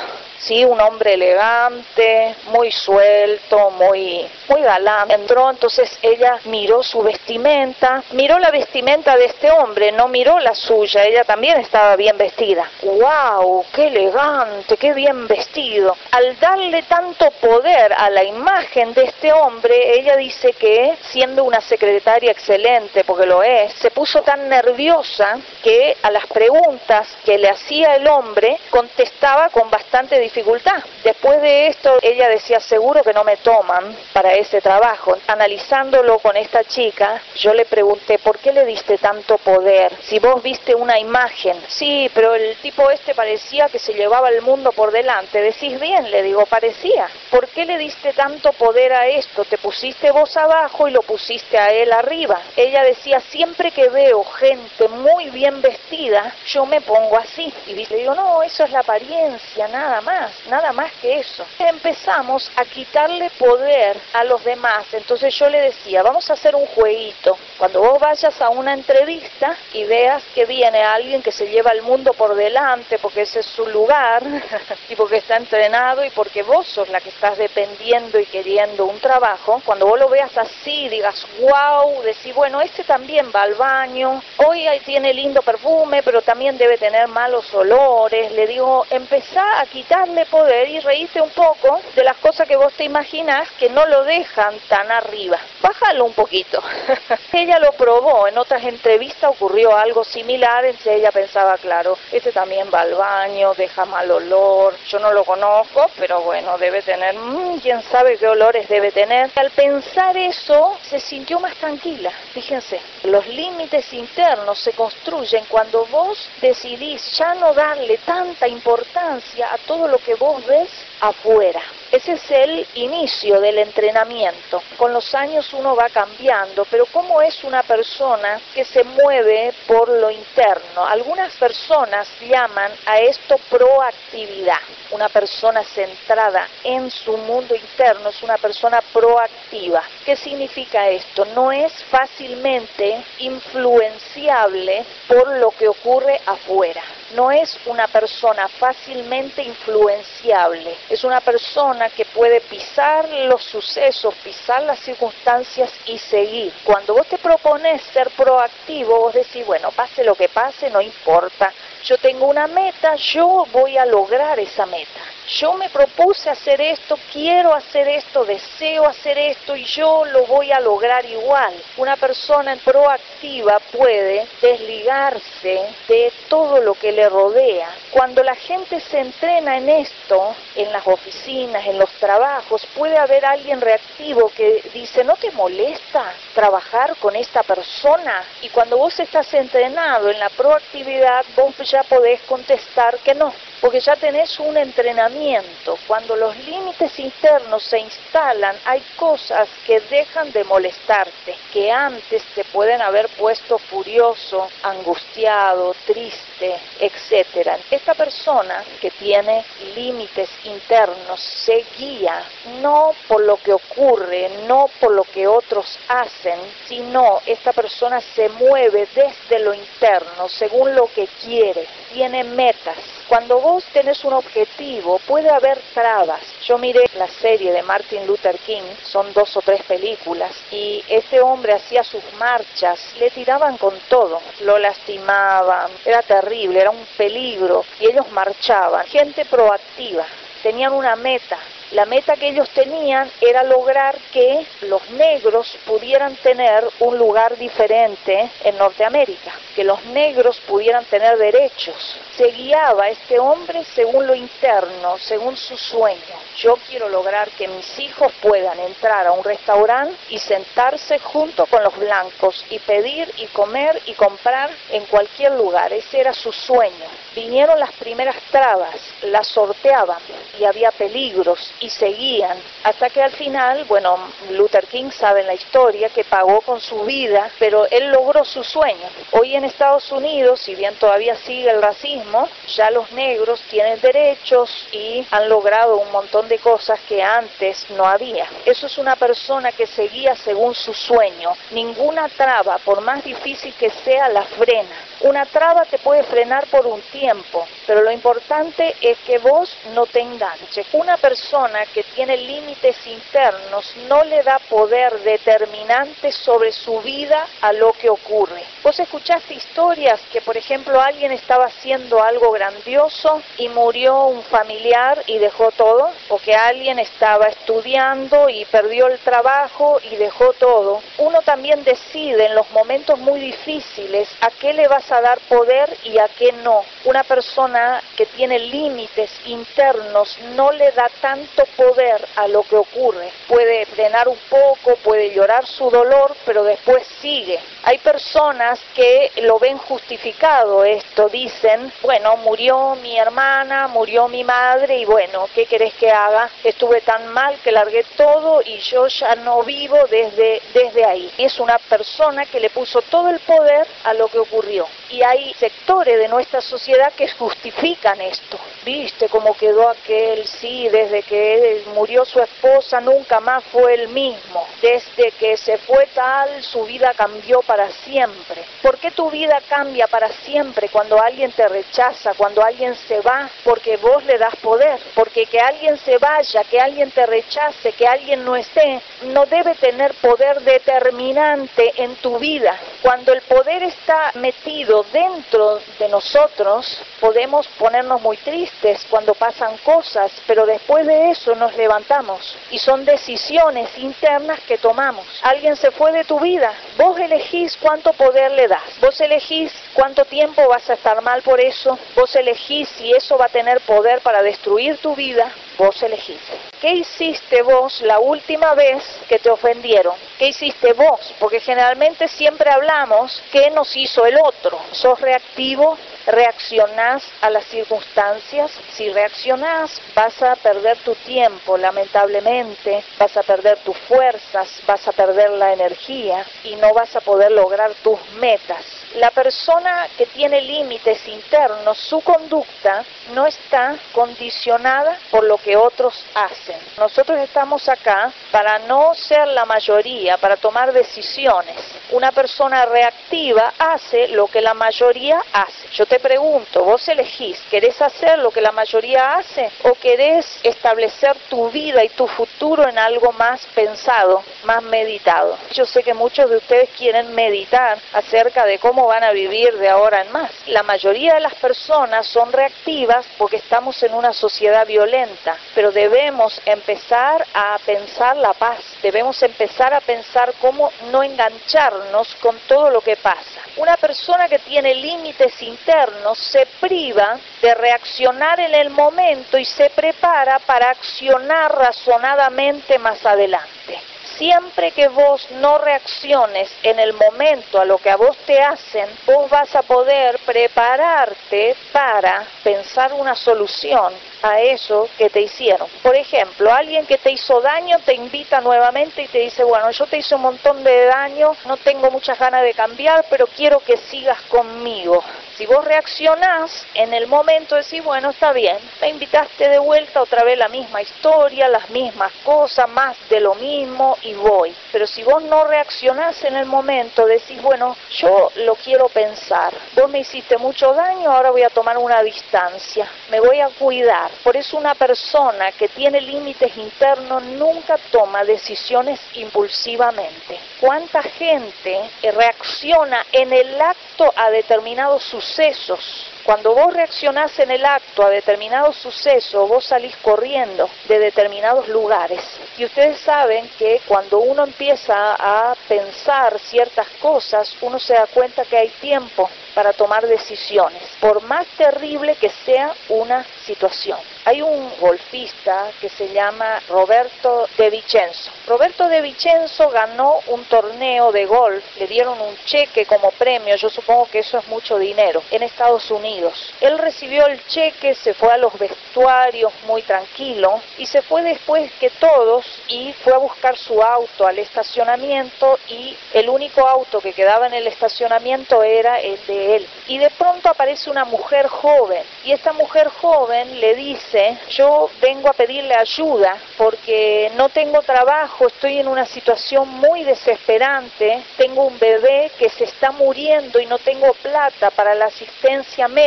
Sí, un hombre elegante, muy suelto, muy, muy galán. Entró, entonces ella miró su vestimenta, miró la vestimenta de este hombre, no miró la suya, ella también estaba bien vestida. ¡Wow! ¡Qué elegante! ¡Qué bien vestido! Al darle tanto poder a la imagen de este hombre, ella dice que, siendo una secretaria excelente, porque lo es, se puso tan nerviosa que a las preguntas que le hacía el hombre contestaba con bastante dificultad dificultad. Después de esto, ella decía, seguro que no me toman para ese trabajo. Analizándolo con esta chica, yo le pregunté, ¿por qué le diste tanto poder? Si vos viste una imagen, sí, pero el tipo este parecía que se llevaba el mundo por delante. Decís bien, le digo, parecía. ¿Por qué le diste tanto poder a esto? Te pusiste vos abajo y lo pusiste a él arriba. Ella decía, siempre que veo gente muy bien vestida, yo me pongo así. Y le digo, no, eso es la apariencia, nada más nada más que eso. Empezamos a quitarle poder a los demás. Entonces yo le decía, vamos a hacer un jueguito. Cuando vos vayas a una entrevista y veas que viene alguien que se lleva el mundo por delante porque ese es su lugar <laughs> y porque está entrenado y porque vos sos la que estás dependiendo y queriendo un trabajo, cuando vos lo veas así, digas, wow, decís, bueno, este también va al baño, hoy tiene lindo perfume, pero también debe tener malos olores. Le digo, empezá a quitarle poder y reíste un poco de las cosas que vos te imaginás que no lo dejan tan arriba. Bájalo un poquito. <laughs> ella lo probó, en otras entrevistas ocurrió algo similar, entonces ella pensaba, claro, este también va al baño, deja mal olor, yo no lo conozco, pero bueno, debe tener, mmm, quién sabe qué olores debe tener. Al pensar eso, se sintió más tranquila. Fíjense, los límites internos se construyen cuando vos decidís ya no darle tanta importancia a todo lo que vos ves afuera. Ese es el inicio del entrenamiento. Con los años uno va cambiando, pero ¿cómo es una persona que se mueve por lo interno? Algunas personas llaman a esto proactividad. Una persona centrada en su mundo interno es una persona proactiva. ¿Qué significa esto? No es fácilmente influenciable por lo que ocurre afuera no es una persona fácilmente influenciable, es una persona que puede pisar los sucesos, pisar las circunstancias y seguir. Cuando vos te propones ser proactivo, vos decís, bueno, pase lo que pase, no importa, yo tengo una meta, yo voy a lograr esa meta. Yo me propuse hacer esto, quiero hacer esto, deseo hacer esto y yo lo voy a lograr igual. Una persona proactiva puede desligarse de todo lo que le rodea. Cuando la gente se entrena en esto, en las oficinas, en los trabajos, puede haber alguien reactivo que dice, ¿no te molesta trabajar con esta persona? Y cuando vos estás entrenado en la proactividad, vos ya podés contestar que no porque ya tenés un entrenamiento. Cuando los límites internos se instalan, hay cosas que dejan de molestarte, que antes te pueden haber puesto furioso, angustiado, triste, etc. Esta persona que tiene límites internos se guía no por lo que ocurre, no por lo que otros hacen, sino esta persona se mueve desde lo interno, según lo que quiere, tiene metas cuando vos tenés un objetivo, puede haber trabas. Yo miré la serie de Martin Luther King, son dos o tres películas, y este hombre hacía sus marchas, le tiraban con todo, lo lastimaban, era terrible, era un peligro, y ellos marchaban. Gente proactiva, tenían una meta, la meta que ellos tenían era lograr que los negros pudieran tener un lugar diferente en Norteamérica, que los negros pudieran tener derechos. Se guiaba este hombre según lo interno, según su sueño. Yo quiero lograr que mis hijos puedan entrar a un restaurante y sentarse junto con los blancos y pedir y comer y comprar en cualquier lugar. Ese era su sueño. Vinieron las primeras trabas, las sorteaban y había peligros y seguían, hasta que al final, bueno, Luther King sabe la historia que pagó con su vida, pero él logró su sueño. Hoy en Estados Unidos, si bien todavía sigue el racismo, ya los negros tienen derechos y han logrado un montón de cosas que antes no había. Eso es una persona que seguía según su sueño. Ninguna traba, por más difícil que sea, la frena. Una traba te puede frenar por un tiempo, pero lo importante es que vos no te enganches. Una persona que tiene límites internos no le da poder determinante sobre su vida a lo que ocurre. Vos escuchaste historias que, por ejemplo, alguien estaba haciendo algo grandioso y murió un familiar y dejó todo, o que alguien estaba estudiando y perdió el trabajo y dejó todo. Uno también decide en los momentos muy difíciles a qué le vas a dar poder y a qué no. Una persona que tiene límites internos no le da tanto poder a lo que ocurre. Puede frenar un poco, puede llorar su dolor, pero después sigue. Hay personas que lo ven justificado esto, dicen, bueno, murió mi hermana, murió mi madre y bueno, ¿qué querés que haga? Estuve tan mal que largué todo y yo ya no vivo desde, desde ahí. Es una persona que le puso todo el poder a lo que ocurrió y hay sectores de nuestra sociedad que justifican esto. Viste cómo quedó aquel, sí, desde que murió su esposa nunca más fue el mismo. Desde que se fue tal, su vida cambió para siempre. ¿Por qué tu vida cambia para siempre cuando alguien te rechaza, cuando alguien se va? Porque vos le das poder. Porque que alguien se vaya, que alguien te rechace, que alguien no esté, no debe tener poder determinante en tu vida. Cuando el poder está metido dentro de nosotros podemos ponernos muy tristes cuando pasan cosas, pero después de eso nos levantamos y son decisiones internas que tomamos. Alguien se fue de tu vida, vos elegís cuánto poder le das, vos elegís cuánto tiempo vas a estar mal por eso, vos elegís si eso va a tener poder para destruir tu vida, vos elegís. ¿Qué hiciste vos la última vez que te ofendieron? ¿Qué hiciste vos? Porque generalmente siempre hablamos qué nos hizo el otro. ¿Sos reactivo? Reaccionás a las circunstancias. Si reaccionás, vas a perder tu tiempo, lamentablemente, vas a perder tus fuerzas, vas a perder la energía y no vas a poder lograr tus metas. La persona que tiene límites internos, su conducta no está condicionada por lo que otros hacen. Nosotros estamos acá para no ser la mayoría, para tomar decisiones. Una persona reactiva hace lo que la mayoría hace. Te pregunto, vos elegís, ¿querés hacer lo que la mayoría hace o querés establecer tu vida y tu futuro en algo más pensado, más meditado? Yo sé que muchos de ustedes quieren meditar acerca de cómo ¿cómo van a vivir de ahora en más? La mayoría de las personas son reactivas porque estamos en una sociedad violenta, pero debemos empezar a pensar la paz, debemos empezar a pensar cómo no engancharnos con todo lo que pasa. Una persona que tiene límites internos se priva de reaccionar en el momento y se prepara para accionar razonadamente más adelante. Siempre que vos no reacciones en el momento a lo que a vos te hacen, vos vas a poder prepararte para pensar una solución a eso que te hicieron. Por ejemplo, alguien que te hizo daño te invita nuevamente y te dice, bueno, yo te hice un montón de daño, no tengo muchas ganas de cambiar, pero quiero que sigas conmigo. Si vos reaccionás en el momento de decir, bueno, está bien, me invitaste de vuelta otra vez la misma historia, las mismas cosas, más de lo mismo y voy. Pero si vos no reaccionás en el momento, decís, bueno, yo lo quiero pensar, vos me hiciste mucho daño, ahora voy a tomar una distancia, me voy a cuidar. Por eso una persona que tiene límites internos nunca toma decisiones impulsivamente. ¿Cuánta gente reacciona en el acto a determinados sucesos? Cuando vos reaccionás en el acto a determinados sucesos, vos salís corriendo de determinados lugares. Y ustedes saben que cuando uno empieza a pensar ciertas cosas, uno se da cuenta que hay tiempo para tomar decisiones, por más terrible que sea una situación. Hay un golfista que se llama Roberto De Vicenzo. Roberto De Vicenzo ganó un torneo de golf, le dieron un cheque como premio, yo supongo que eso es mucho dinero, en Estados Unidos. Él recibió el cheque, se fue a los vestuarios muy tranquilo y se fue después que todos y fue a buscar su auto al estacionamiento y el único auto que quedaba en el estacionamiento era el de él. Y de pronto aparece una mujer joven y esta mujer joven le dice, yo vengo a pedirle ayuda porque no tengo trabajo, estoy en una situación muy desesperante, tengo un bebé que se está muriendo y no tengo plata para la asistencia médica,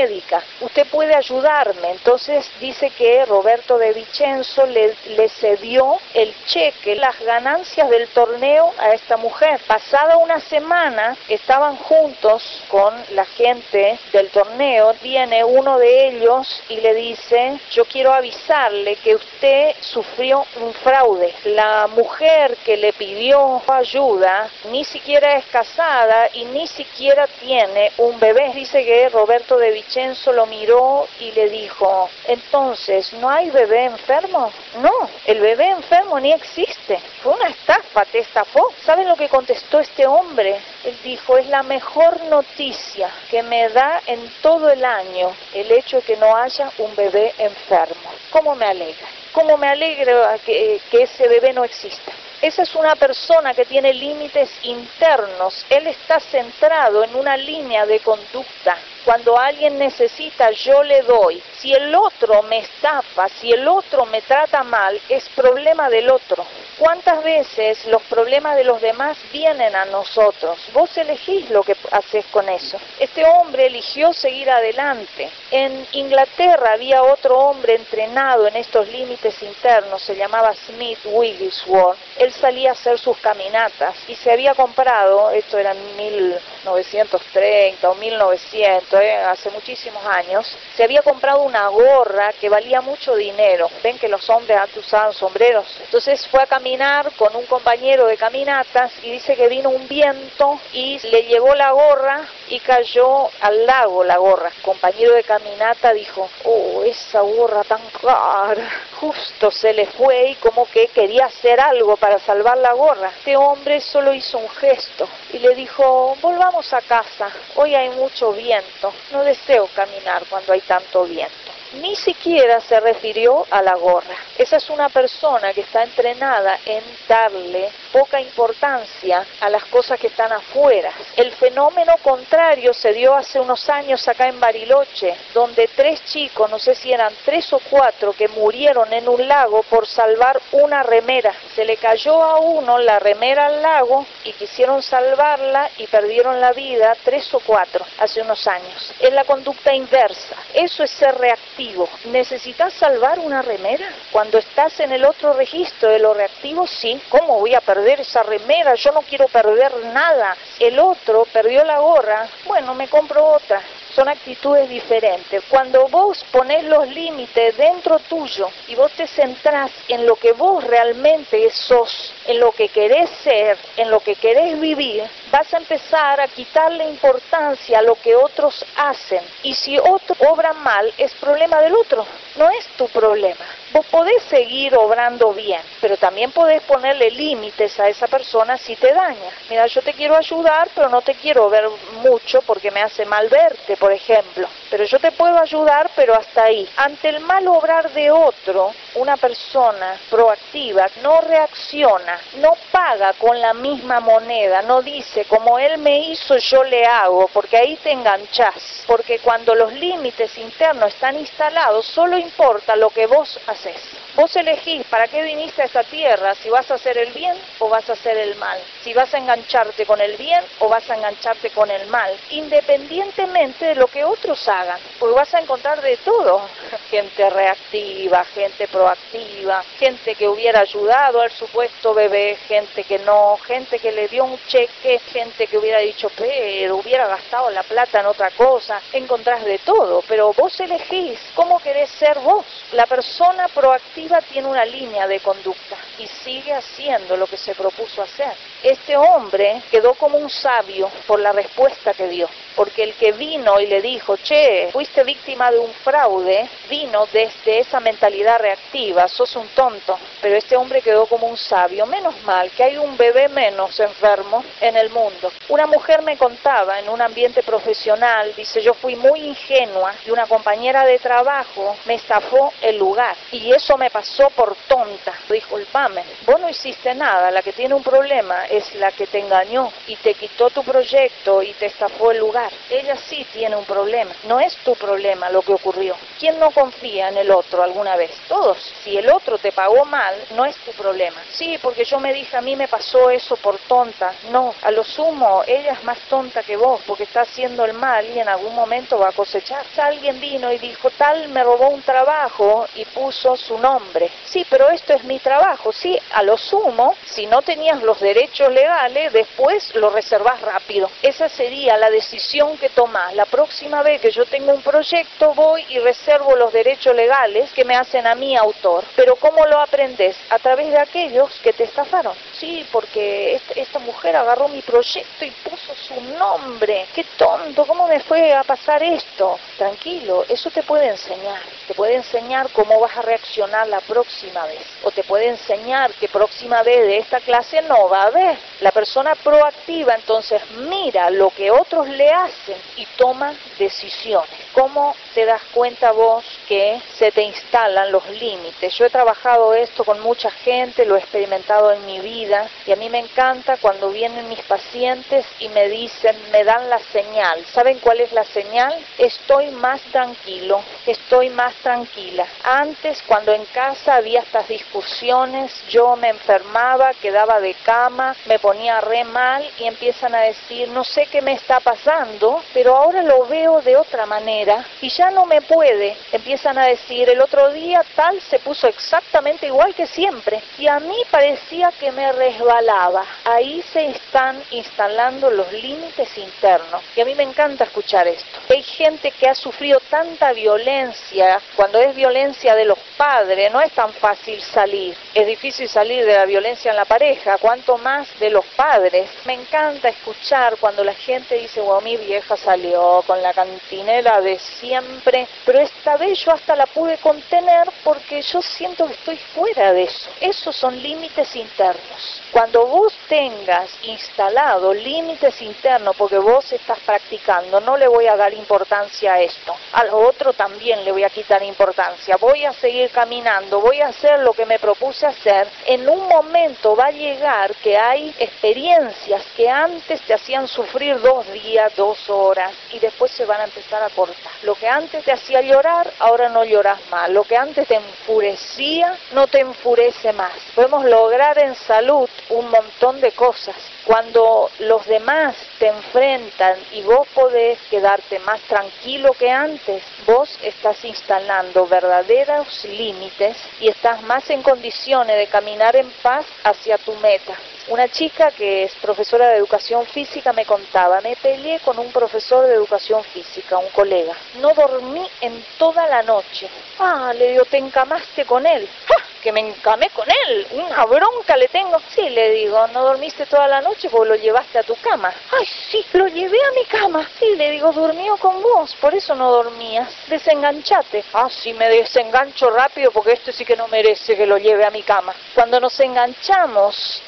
usted puede ayudarme. Entonces dice que Roberto de Vicenzo le, le cedió el cheque, las ganancias del torneo a esta mujer. Pasada una semana estaban juntos con la gente del torneo, viene uno de ellos y le dice, yo quiero avisarle que usted sufrió un fraude. La mujer que le pidió ayuda ni siquiera es casada y ni siquiera tiene un bebé. Dice que Roberto de Vicenzo lo miró y le dijo, entonces, ¿no hay bebé enfermo? No, el bebé enfermo ni existe. Fue una estafa, te estafó. ¿Saben lo que contestó este hombre? Él dijo, es la mejor noticia que me da en todo el año el hecho de que no haya un bebé enfermo. ¿Cómo me alegra? ¿Cómo me alegra que ese bebé no exista? Esa es una persona que tiene límites internos. Él está centrado en una línea de conducta. Cuando alguien necesita, yo le doy. Si el otro me estafa, si el otro me trata mal, es problema del otro. ¿Cuántas veces los problemas de los demás vienen a nosotros? Vos elegís lo que haces con eso. Este hombre eligió seguir adelante. En Inglaterra había otro hombre entrenado en estos límites internos, se llamaba Smith Wigglesworth. Él salía a hacer sus caminatas y se había comprado, esto era en 1930 o 1900, eh, hace muchísimos años, se había comprado una gorra que valía mucho dinero. Ven que los hombres antes usaban sombreros. Entonces fue a caminar con un compañero de caminatas y dice que vino un viento y le llevó la gorra y cayó al lago la gorra. compañero de caminata dijo, oh, esa gorra tan cara. Justo se le fue y como que quería hacer algo para salvar la gorra. Este hombre solo hizo un gesto y le dijo, volvamos a casa, hoy hay mucho viento, no deseo caminar cuando hay tanto viento ni siquiera se refirió a la gorra. Esa es una persona que está entrenada en darle poca importancia a las cosas que están afuera. El fenómeno contrario se dio hace unos años acá en Bariloche, donde tres chicos, no sé si eran tres o cuatro, que murieron en un lago por salvar una remera. Se le cayó a uno la remera al lago y quisieron salvarla y perdieron la vida tres o cuatro hace unos años. Es la conducta inversa. Eso es ser reactivo ¿necesitas salvar una remera? Cuando estás en el otro registro de lo reactivo, sí. ¿Cómo voy a perder esa remera? Yo no quiero perder nada. El otro perdió la gorra, bueno, me compro otra son actitudes diferentes. Cuando vos pones los límites dentro tuyo y vos te centrás en lo que vos realmente sos, en lo que querés ser, en lo que querés vivir, vas a empezar a quitarle importancia a lo que otros hacen. Y si otro obra mal, es problema del otro, no es tu problema. Vos podés seguir obrando bien, pero también podés ponerle límites a esa persona si te daña. Mira, yo te quiero ayudar, pero no te quiero ver mucho porque me hace mal verte, por ejemplo. Pero yo te puedo ayudar, pero hasta ahí. Ante el mal obrar de otro, una persona proactiva no reacciona, no paga con la misma moneda, no dice como él me hizo yo le hago, porque ahí te enganchás. Porque cuando los límites internos están instalados, solo importa lo que vos haces Vos elegís para qué viniste a esta tierra, si vas a hacer el bien o vas a hacer el mal, si vas a engancharte con el bien o vas a engancharte con el mal, independientemente de lo que otros hagan, porque vas a encontrar de todo, <laughs> gente reactiva, gente proactiva, gente que hubiera ayudado al supuesto bebé, gente que no, gente que le dio un cheque, gente que hubiera dicho, pero hubiera gastado la plata en otra cosa, encontrás de todo, pero vos elegís cómo querés ser vos, la persona proactiva tiene una línea de conducta y sigue haciendo lo que se propuso hacer. Este hombre quedó como un sabio por la respuesta que dio, porque el que vino y le dijo, che, fuiste víctima de un fraude, vino desde esa mentalidad reactiva, sos un tonto, pero este hombre quedó como un sabio. Menos mal que hay un bebé menos enfermo en el mundo. Una mujer me contaba en un ambiente profesional, dice, yo fui muy ingenua y una compañera de trabajo me estafó el lugar y eso me pasó por tonta. Disculpame, vos no hiciste nada, la que tiene un problema es la que te engañó y te quitó tu proyecto y te estafó el lugar. Ella sí tiene un problema, no es tu problema lo que ocurrió. ¿Quién no confía en el otro alguna vez? Todos. Si el otro te pagó mal, no es tu problema. Sí, porque yo me dije, a mí me pasó eso por tonta. No, a lo sumo, ella es más tonta que vos porque está haciendo el mal y en algún momento va a cosechar. Alguien vino y dijo, tal me robó un trabajo y puso su nombre. Sí, pero esto es mi trabajo. Sí, a lo sumo, si no tenías los derechos legales, después lo reservas rápido. Esa sería la decisión que tomás. La próxima vez que yo tengo un proyecto, voy y reservo los derechos legales que me hacen a mí autor. Pero ¿cómo lo aprendes? A través de aquellos que te estafaron. Sí, porque esta mujer agarró mi proyecto y puso su nombre. Qué tonto, ¿cómo me fue a pasar esto? Tranquilo, eso te puede enseñar. Te puede enseñar cómo vas a reaccionar próxima vez. O te puede enseñar que próxima vez de esta clase no va a haber. La persona proactiva entonces mira lo que otros le hacen y toma decisiones. ¿Cómo te das cuenta vos que se te instalan los límites? Yo he trabajado esto con mucha gente, lo he experimentado en mi vida y a mí me encanta cuando vienen mis pacientes y me dicen, me dan la señal. ¿Saben cuál es la señal? Estoy más tranquilo, estoy más tranquila. Antes, cuando en casa había estas discusiones, yo me enfermaba, quedaba de cama, me ponía re mal y empiezan a decir, no sé qué me está pasando, pero ahora lo veo de otra manera y ya no me puede. Empiezan a decir, el otro día tal se puso exactamente igual que siempre y a mí parecía que me resbalaba. Ahí se están instalando los límites internos y a mí me encanta escuchar esto. Hay gente que ha sufrido tanta violencia, cuando es violencia de los padres, no es tan fácil salir. Es difícil salir de la violencia en la pareja, cuanto más de los padres. Me encanta escuchar cuando la gente dice, wow, mi vieja salió con la cantinela de siempre, pero esta vez yo hasta la pude contener porque yo siento que estoy fuera de eso. Esos son límites internos. Cuando vos tengas instalado límites internos porque vos estás practicando, no le voy a dar importancia a esto, al otro también le voy a quitar importancia, voy a seguir caminando, voy a hacer lo que me propuse hacer, en un momento va a llegar que hay experiencias que antes te hacían sufrir dos días, dos horas y después se van a empezar a cortar. Lo que antes te hacía llorar, ahora no lloras más. Lo que antes te enfurecía, no te enfurece más. Podemos lograr en salud salud, un montón de cosas. Cuando los demás te enfrentan y vos podés quedarte más tranquilo que antes, vos estás instalando verdaderos límites y estás más en condiciones de caminar en paz hacia tu meta. Una chica que es profesora de educación física me contaba, me peleé con un profesor de educación física, un colega. No dormí en toda la noche. Ah, le digo, te encamaste con él. ¡Ja! Que me encamé con él. Una bronca le tengo. Sí, le digo, no dormiste toda la noche porque lo llevaste a tu cama. Ay, sí, lo llevé a mi cama. Sí, le digo, durmió con vos, por eso no dormías. Desenganchate. Ah, sí, me desengancho rápido porque este sí que no merece que lo lleve a mi cama. Cuando nos enganchamos,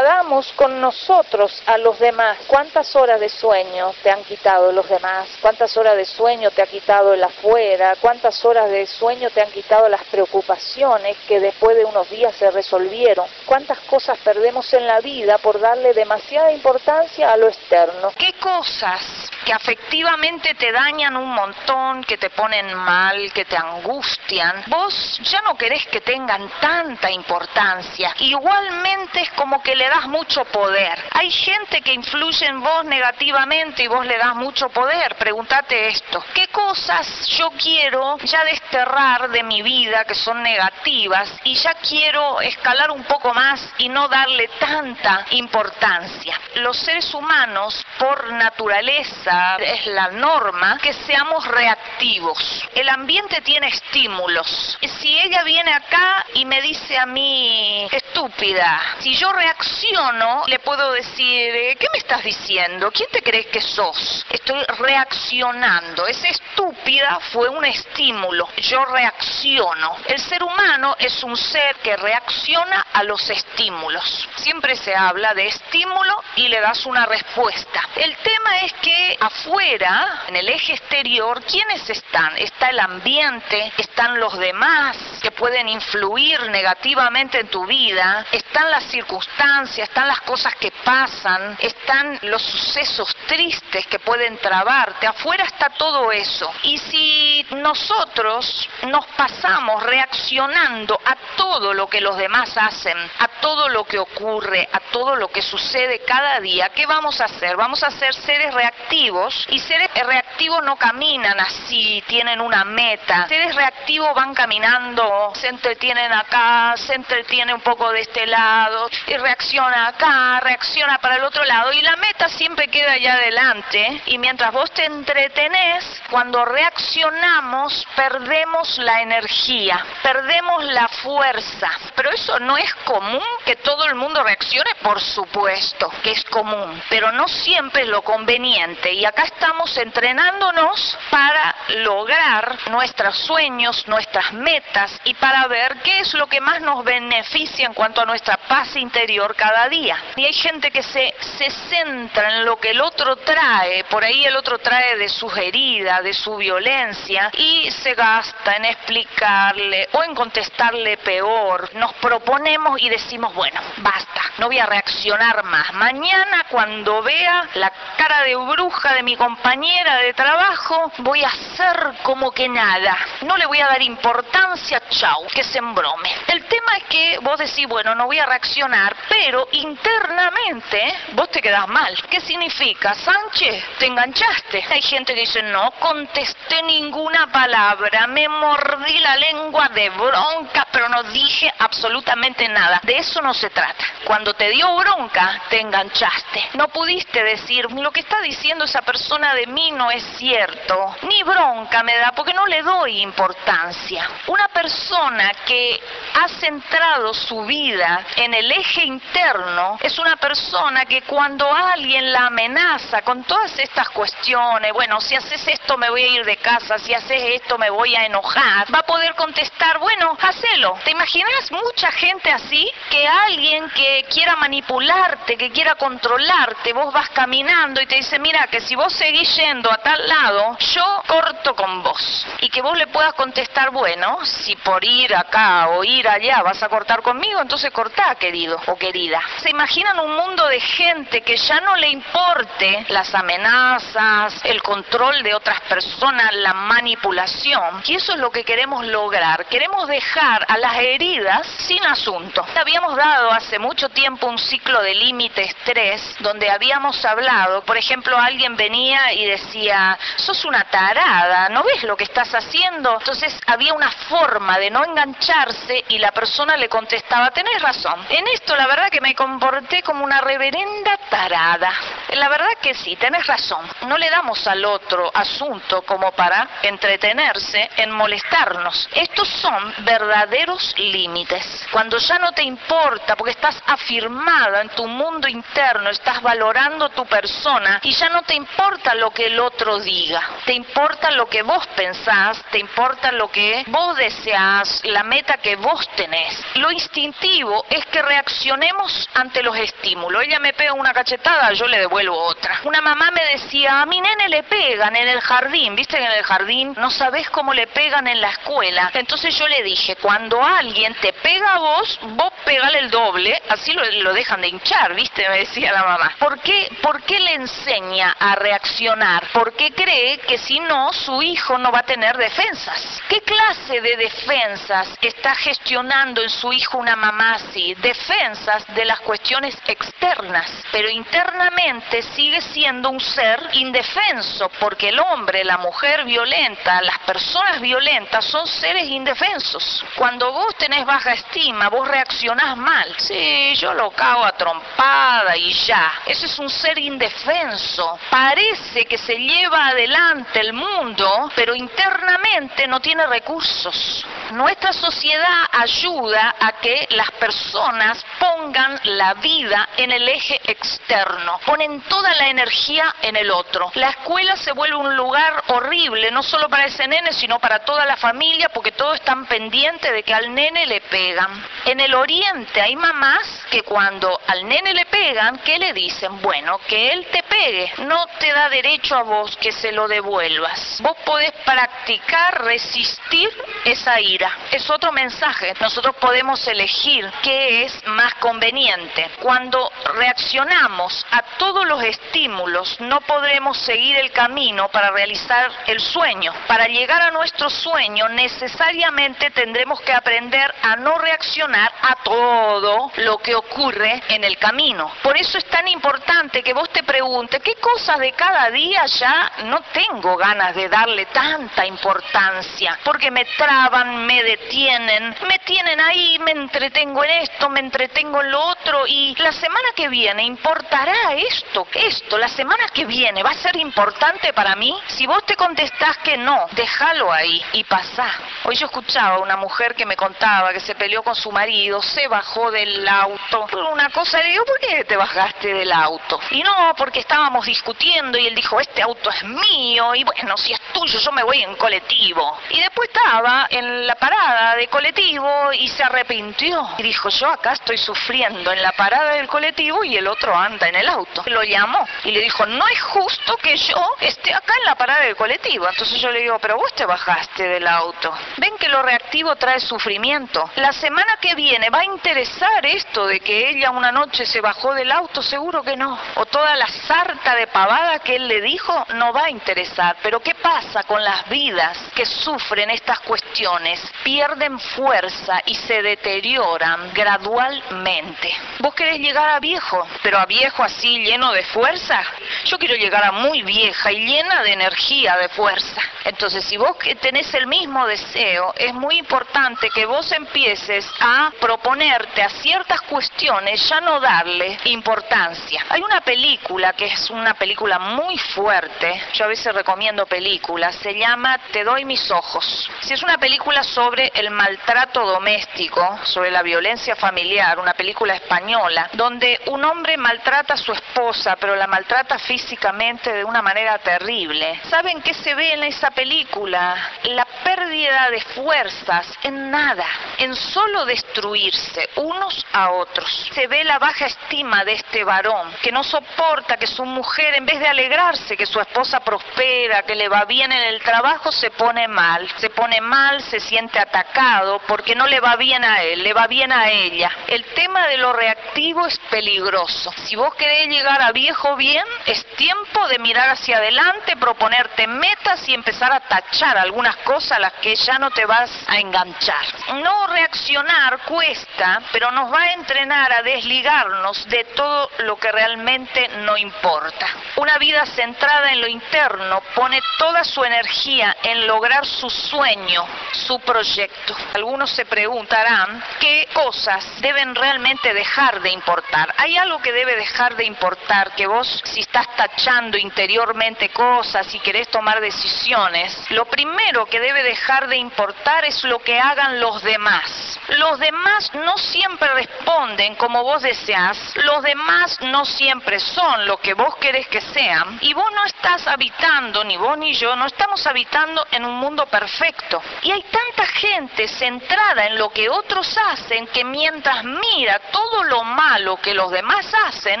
trasladamos con nosotros a los demás. ¿Cuántas horas de sueño te han quitado los demás? ¿Cuántas horas de sueño te ha quitado el afuera? ¿Cuántas horas de sueño te han quitado las preocupaciones que después de unos días se resolvieron? ¿Cuántas cosas perdemos en la vida por darle demasiada importancia a lo externo? ¿Qué cosas que afectivamente te dañan un montón, que te ponen mal, que te angustian, vos ya no querés que tengan tanta importancia? Igualmente es como que le das mucho poder. Hay gente que influye en vos negativamente y vos le das mucho poder. Pregúntate esto. ¿Qué cosas yo quiero ya desterrar de mi vida que son negativas y ya quiero escalar un poco más y no darle tanta importancia? Los seres humanos, por naturaleza, es la norma que seamos reactivos. El ambiente tiene estímulos. Si ella viene acá y me dice a mí, estúpida, si yo reacciono, le puedo decir, eh, ¿qué me estás diciendo? ¿Quién te crees que sos? Estoy reaccionando. Esa estúpida fue un estímulo. Yo reacciono. El ser humano es un ser que reacciona a los estímulos. Siempre se habla de estímulo y le das una respuesta. El tema es que afuera, en el eje exterior, ¿quiénes están? Está el ambiente, están los demás que pueden influir negativamente en tu vida, están las circunstancias, están las cosas que pasan, están los sucesos tristes que pueden trabarte. Afuera está todo eso. Y si nosotros nos pasamos reaccionando a todo lo que los demás hacen, a todo lo que ocurre, a todo lo que sucede cada día, ¿qué vamos a hacer? Vamos a ser seres reactivos y seres reactivos no caminan así, tienen una meta. Seres reactivos van caminando, se entretienen acá, se entretiene un poco de este lado y reacciona acá, reacciona para el otro lado y la meta siempre queda allá adelante y mientras vos te entretenés, cuando reaccionamos perdemos la energía, perdemos la fuerza. Pero eso no es común que todo el mundo reaccione, por supuesto que es común, pero no siempre es lo conveniente y acá estamos entrenándonos para lograr nuestros sueños, nuestras metas y para ver qué es lo que más nos beneficia en cuanto a nuestra paz interior cada día. Y hay gente que se, se centra en lo que el otro trae, por ahí el otro trae de sus heridas, de su violencia y se gasta en explicarle o en contestarle peor. Nos proponemos y decimos, bueno, basta, no voy a reaccionar más. Mañana cuando vea la cara de bruja de mi compañera de trabajo, voy a hacer como que nada. No le voy a dar importancia, chau, que se embrome. El tema es que vos decís, bueno, no voy a reaccionar, pero internamente vos te quedás mal. ¿Qué significa? Sánchez, te enganchaste. Hay gente que dice, no contesté ninguna palabra, me mordí la lengua de bronca, pero no dije absolutamente nada. De eso no se trata. Cuando te dio bronca, te enganchaste. No pudiste decir, lo que está diciendo esa persona de mí no es cierto. Ni bronca me da, porque no le doy importancia. Una persona que ha centrado su vida en el eje interno es una persona que cuando alguien la amenaza con todas estas cuestiones, bueno, si haces esto me voy a ir de casa, si haces esto me voy a enojar, va a poder contestar, bueno, hacelo. ¿Te imaginas mucha gente así? Que alguien que quiera manipularte, que quiera controlarte, vos vas caminando y te dice, mira, que si vos seguís yendo a tal lado, yo corto con vos. Y que vos le puedas contestar, bueno, si por ir acá o ir allá vas a cortar conmigo, entonces cortá, querido o querida. ¿Se imaginan un mundo de gente que ya no le importe las amenazas, el control de otras personas, la manipulación? Y eso es lo que queremos lograr. Queremos dejar a las heridas sin asunto. Habíamos dado hace mucho tiempo un ciclo de límites 3 donde habíamos hablado, por ejemplo, alguien venía y decía, sos una tarada, ¿no ves lo que estás haciendo? Entonces había una forma de no engancharse y la persona le contestaba, tenés razón. En esto la verdad que me comporté como una reverenda tarada. La verdad que sí, tenés razón. No le damos al otro asunto como para entretenerse en molestarnos. Estos son verdaderos límites. Cuando ya no te importa, porque estás afirmada en tu mundo interno, estás valorando tu persona y ya no te importa lo que el otro diga. Te importa lo que vos pensás, te importa lo que vos deseas, la meta que vos tenés. Lo instintivo es que reaccionemos ante los estímulos. Ella me pega una cachetada, yo le devuelvo otra. Una mamá me decía, a mi nene le pegan en el jardín, viste en el jardín no sabes cómo le pegan en la escuela. Entonces yo le dije, cuando alguien te pega a vos, vos pegale el doble, así lo, lo dejan de hinchar, viste, me decía la mamá. ¿Por qué, ¿Por qué le enseña a reaccionar? Porque cree que si no, su hijo no va a tener defensas. ¿Qué clase de defensas está gestionando en su hijo una mamá así? Defensas de las cuestiones externas, pero internamente sigue siendo un ser indefenso, porque el hombre, la mujer violenta, las personas violentas son seres indefensos. Cuando vos tenés baja estima, vos reaccionás mal. Sí, yo lo cago a trompada y ya. Ese es un ser indefenso. Parece que se lleva adelante el mundo, pero internamente no tiene recursos. Nuestra sociedad ayuda a que las personas pongan la vida en el eje externo, ponen toda la energía en el otro. La escuela se vuelve un lugar horrible, no solo para ese nene, sino para toda la familia, porque todos están pendientes de que al nene le pegan. En el oriente hay mamás que cuando al nene le pegan, ¿qué le dicen? Bueno, que él te pegue, no te da derecho a vos que se lo devuelvas. Vos podés practicar, resistir esa ira. Es otro mensaje. Nosotros podemos elegir qué es más conveniente. Cuando reaccionamos a todos los estímulos, no podremos seguir el camino para realizar el sueño. Para llegar a nuestro sueño, necesariamente tendremos que aprender a no reaccionar a todo lo que ocurre en el camino. Por eso es tan importante que vos te preguntes, ¿qué cosas de cada día ya no tengo ganas de darle tanta importancia? Porque me traban, me detienen, me tienen ahí, me entretengo en esto, me entretengo en lo otro y la semana que viene importará esto, esto, la semana que viene va a ser importante para mí. Si vos te contestás que no, déjalo ahí y pasá. Hoy yo escuchaba a una mujer que me contaba que se peleó con su marido, se bajó del auto. Una cosa le digo, ¿por qué te bajaste del auto? Y no, porque estábamos discutiendo y él dijo, este auto es mío y bueno, si es tuyo yo me voy en colectivo. Y después estaba en la parada de colectivo y se arrepintió. Y dijo, yo acá estoy sufriendo en la parada del colectivo y el otro anda en el auto. Lo llamó y le dijo, no es justo que yo esté acá en la parada del colectivo. Entonces yo le digo, pero vos te bajaste del auto. Ven que lo reactivo trae sufrimiento. La semana que viene va a interesar esto de que ella una noche se bajó del auto, seguro que no. O toda la sarta de pavada que él le dijo no va a interesar. Pero ¿qué pasa con las vidas que sufren estas cuestiones? Pierden fuerza y se deterioran gradualmente. Vos querés llegar a viejo, pero a viejo así lleno de fuerza. Yo quiero llegar a muy vieja y llena de energía, de fuerza. Entonces, si vos tenés el mismo deseo, es muy importante que vos empieces a proponerte a ciertas cuestiones, ya no darle importancia. Hay una película que es una película muy fuerte, yo a veces recomiendo películas, se llama Te doy mis ojos. Si es una película sobre el maltrato doméstico, sobre la violencia familiar, una película española, donde un hombre maltrata a su esposa, pero la maltrata físicamente de una manera terrible. ¿Saben qué se ve en esa película? La pérdida de fuerzas en nada, en solo destruirse unos a otros. Se ve la baja estima de este varón, que no soporta que su mujer, en vez de alegrarse que su esposa prospera, que le va bien en el trabajo, se pone mal, se pone mal, se siente atacado porque no le va bien a él, le va bien a ella. El tema de lo reactivo es peligroso. Si vos querés llegar a viejo bien, es tiempo de mirar hacia adelante, proponerte metas y empezar a tachar algunas cosas a las que ya no te vas a enganchar. No reaccionar cuesta, pero nos va a entrenar a desligarnos de todo lo que realmente no importa. Una vida centrada en lo interno pone toda su energía en lograr su sueño, su proyecto. Algunos se preguntarán qué cosas deben realmente dejar de importar. Hay algo que debe dejar de importar, que vos si estás tachando interiormente cosas y querés tomar decisiones, lo primero que debe dejar de importar es lo que hagan los demás. Los demás no siempre responden como vos deseas, los demás no siempre son lo que vos querés que sean y vos no estás habitando, ni vos ni yo, no estamos habitando en un mundo perfecto. Y hay tanta gente centrada en lo que otros hacen que mientras mira todo lo malo que los demás hacen,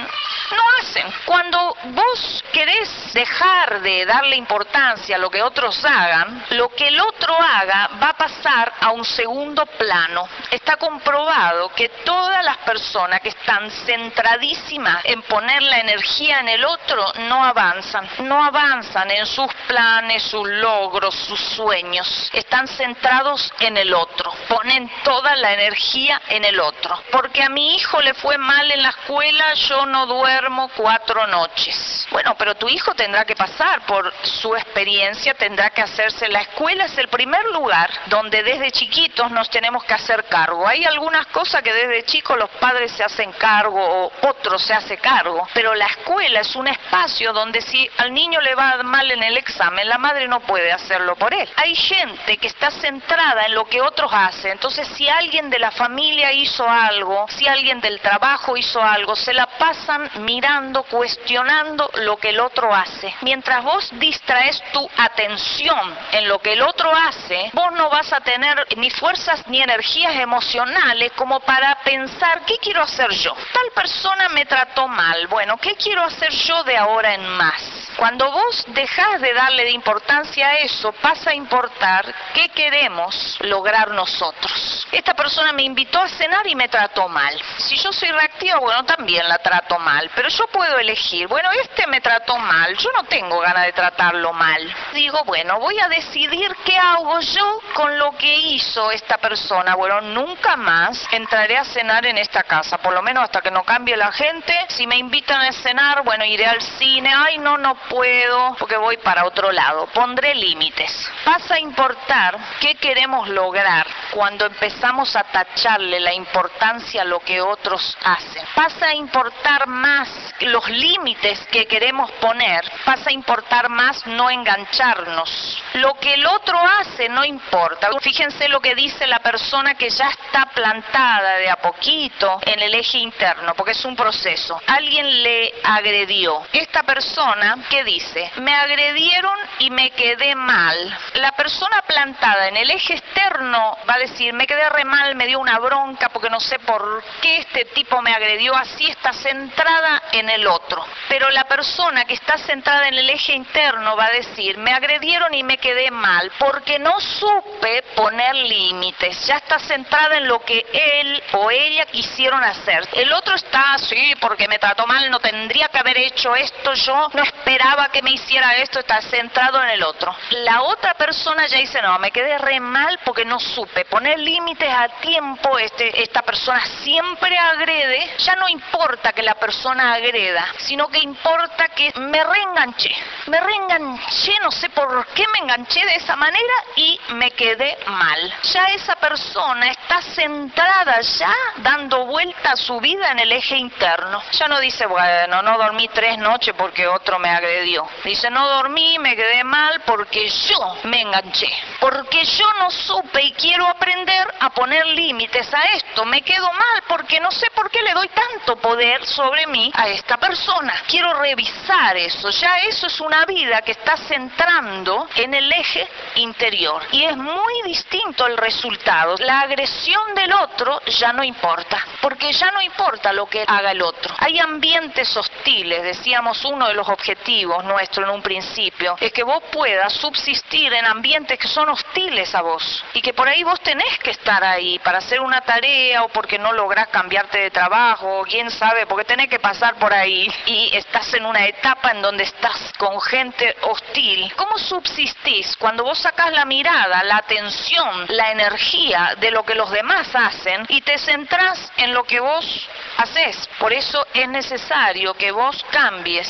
no hacen. Cuando vos querés dejar de darle importancia a lo que otros hagan, lo que el otro haga va a pasar a un segundo plano. Está comprobado que todas las personas que están centradísimas en poner la energía en el otro no avanzan, no avanzan en sus planes, sus logros, sus sueños. Están centrados en el otro, ponen toda la energía en el otro. Porque a mi hijo le fue mal en la escuela, yo no duermo cuatro noches. Bueno, pero tu hijo tendrá que pasar por su experiencia, tendrá que hacerse. La escuela es el primer lugar donde desde chiquitos nos tenemos que hacer cargo. Hay algunas cosas que desde chicos los padres se hacen cargo o otros se hace cargo, pero la escuela es un espacio donde si al niño le va mal en el examen, la madre no puede hacerlo por él. Hay gente que está centrada en lo que otros hacen, entonces si alguien de la familia hizo algo, si alguien del trabajo hizo algo, se la pasan mirando, cuestionando lo que el otro hace. Mientras vos distraes tu atención en lo que el otro hace, vos no vas a tener ni fuerzas ni energías emocionales como para pensar, ¿qué quiero hacer yo? Tal persona me trató mal, bueno, ¿qué quiero hacer yo de ahora en más? Cuando vos dejás de darle de importancia a eso, pasa a importar qué queremos lograr nosotros. Esta persona me invitó a cenar y me trató mal. Si yo soy reactiva, bueno, también la trato mal, pero yo puedo elegir, bueno, este me trató mal, yo no tengo ganas de tratarlo mal. Digo, bueno, voy a decidir qué hago yo con lo que hizo esta persona. Bueno, nunca más entraré a cenar en esta casa, por lo menos hasta que no cambie la gente. Si me invitan a cenar, bueno, iré al cine. Ay, no, no puedo porque voy para otro lado. Pondré límites. Pasa a importar qué queremos lograr cuando empezamos a tacharle la importancia a lo que otros hacen. Pasa a importar más los límites que queremos poner. Pasa a importar más no engancharnos. Lo que el otro hace no importa. Fíjense lo que dice la persona que ya está plantada de a poquito en el eje interno, porque es un proceso. Alguien le agredió. Esta persona que dice, me agredieron y me quedé mal. La persona plantada en el eje externo va a decir, me quedé re mal, me dio una bronca porque no sé por qué este tipo me agredió, así está centrada en el otro. Pero la persona que está centrada en el eje interno va a decir, me agredieron y me quedé mal porque no supe poner límites, ya está centrada en lo que él o ella quisieron hacer. El otro está, sí, porque me trató mal, no tendría que haber hecho esto, yo no esperaba que me hiciera esto, está centrado en el otro. La otra persona ya dice, no, me quedé re mal porque no supe poner límites a tiempo, este, esta persona siempre agrede, ya no importa que la persona agreda, sino que importa que me reenganché, me reenganché, no sé por qué me enganché de esa manera y me quedé mal. Ya esa persona está centrada ya dando vuelta a su vida en el eje interno. Ya no dice, bueno, no dormí tres noches porque otro me agredió. Dice, no dormí, me quedé mal porque yo me enganché, porque yo no supe y quiero aprender a poner límites a esto. Me quedo mal porque no sé por qué le doy tanto poder sobre mí a esta persona. Quiero revisar eso. Ya eso es una vida que está centrando en el eje interior. Y es muy distinto el resultado. La agresión del otro ya no importa, porque ya no importa lo que haga el otro. Hay ambientes hostiles, decíamos uno de los objetivos nuestro en un principio, es que vos puedas subsistir en ambientes que son hostiles a vos y que por ahí vos tenés que estar ahí para hacer una tarea o porque no lográs cambiarte de trabajo, o quién sabe, porque tenés que pasar por ahí y estás en una etapa en donde estás con gente hostil. ¿Cómo subsistís cuando vos sacás la mirada, la atención, la energía de lo que los demás hacen y te centrás en lo que vos haces? Por eso es necesario que vos cambies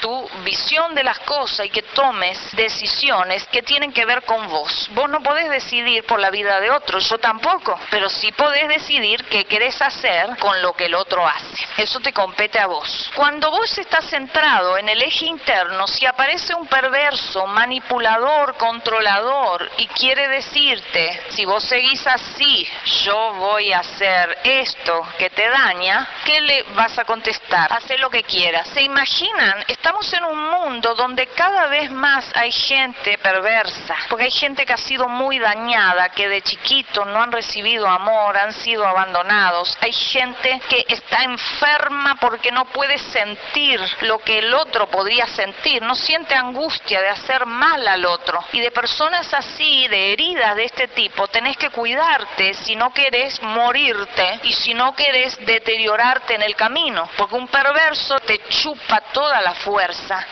tu visión de las cosas y que tomes decisiones que tienen que ver con vos. Vos no podés decidir por la vida de otro, yo tampoco, pero sí podés decidir qué querés hacer con lo que el otro hace. Eso te compete a vos. Cuando vos estás centrado en el eje interno, si aparece un perverso, manipulador, controlador y quiere decirte, si vos seguís así, yo voy a hacer esto que te daña, ¿qué le vas a contestar? Haz lo que quieras. ¿Se imaginan? Estamos en un mundo donde cada vez más hay gente perversa, porque hay gente que ha sido muy dañada, que de chiquito no han recibido amor, han sido abandonados. Hay gente que está enferma porque no puede sentir lo que el otro podría sentir, no siente angustia de hacer mal al otro. Y de personas así, de heridas de este tipo, tenés que cuidarte si no querés morirte y si no querés deteriorarte en el camino, porque un perverso te chupa toda la fuerza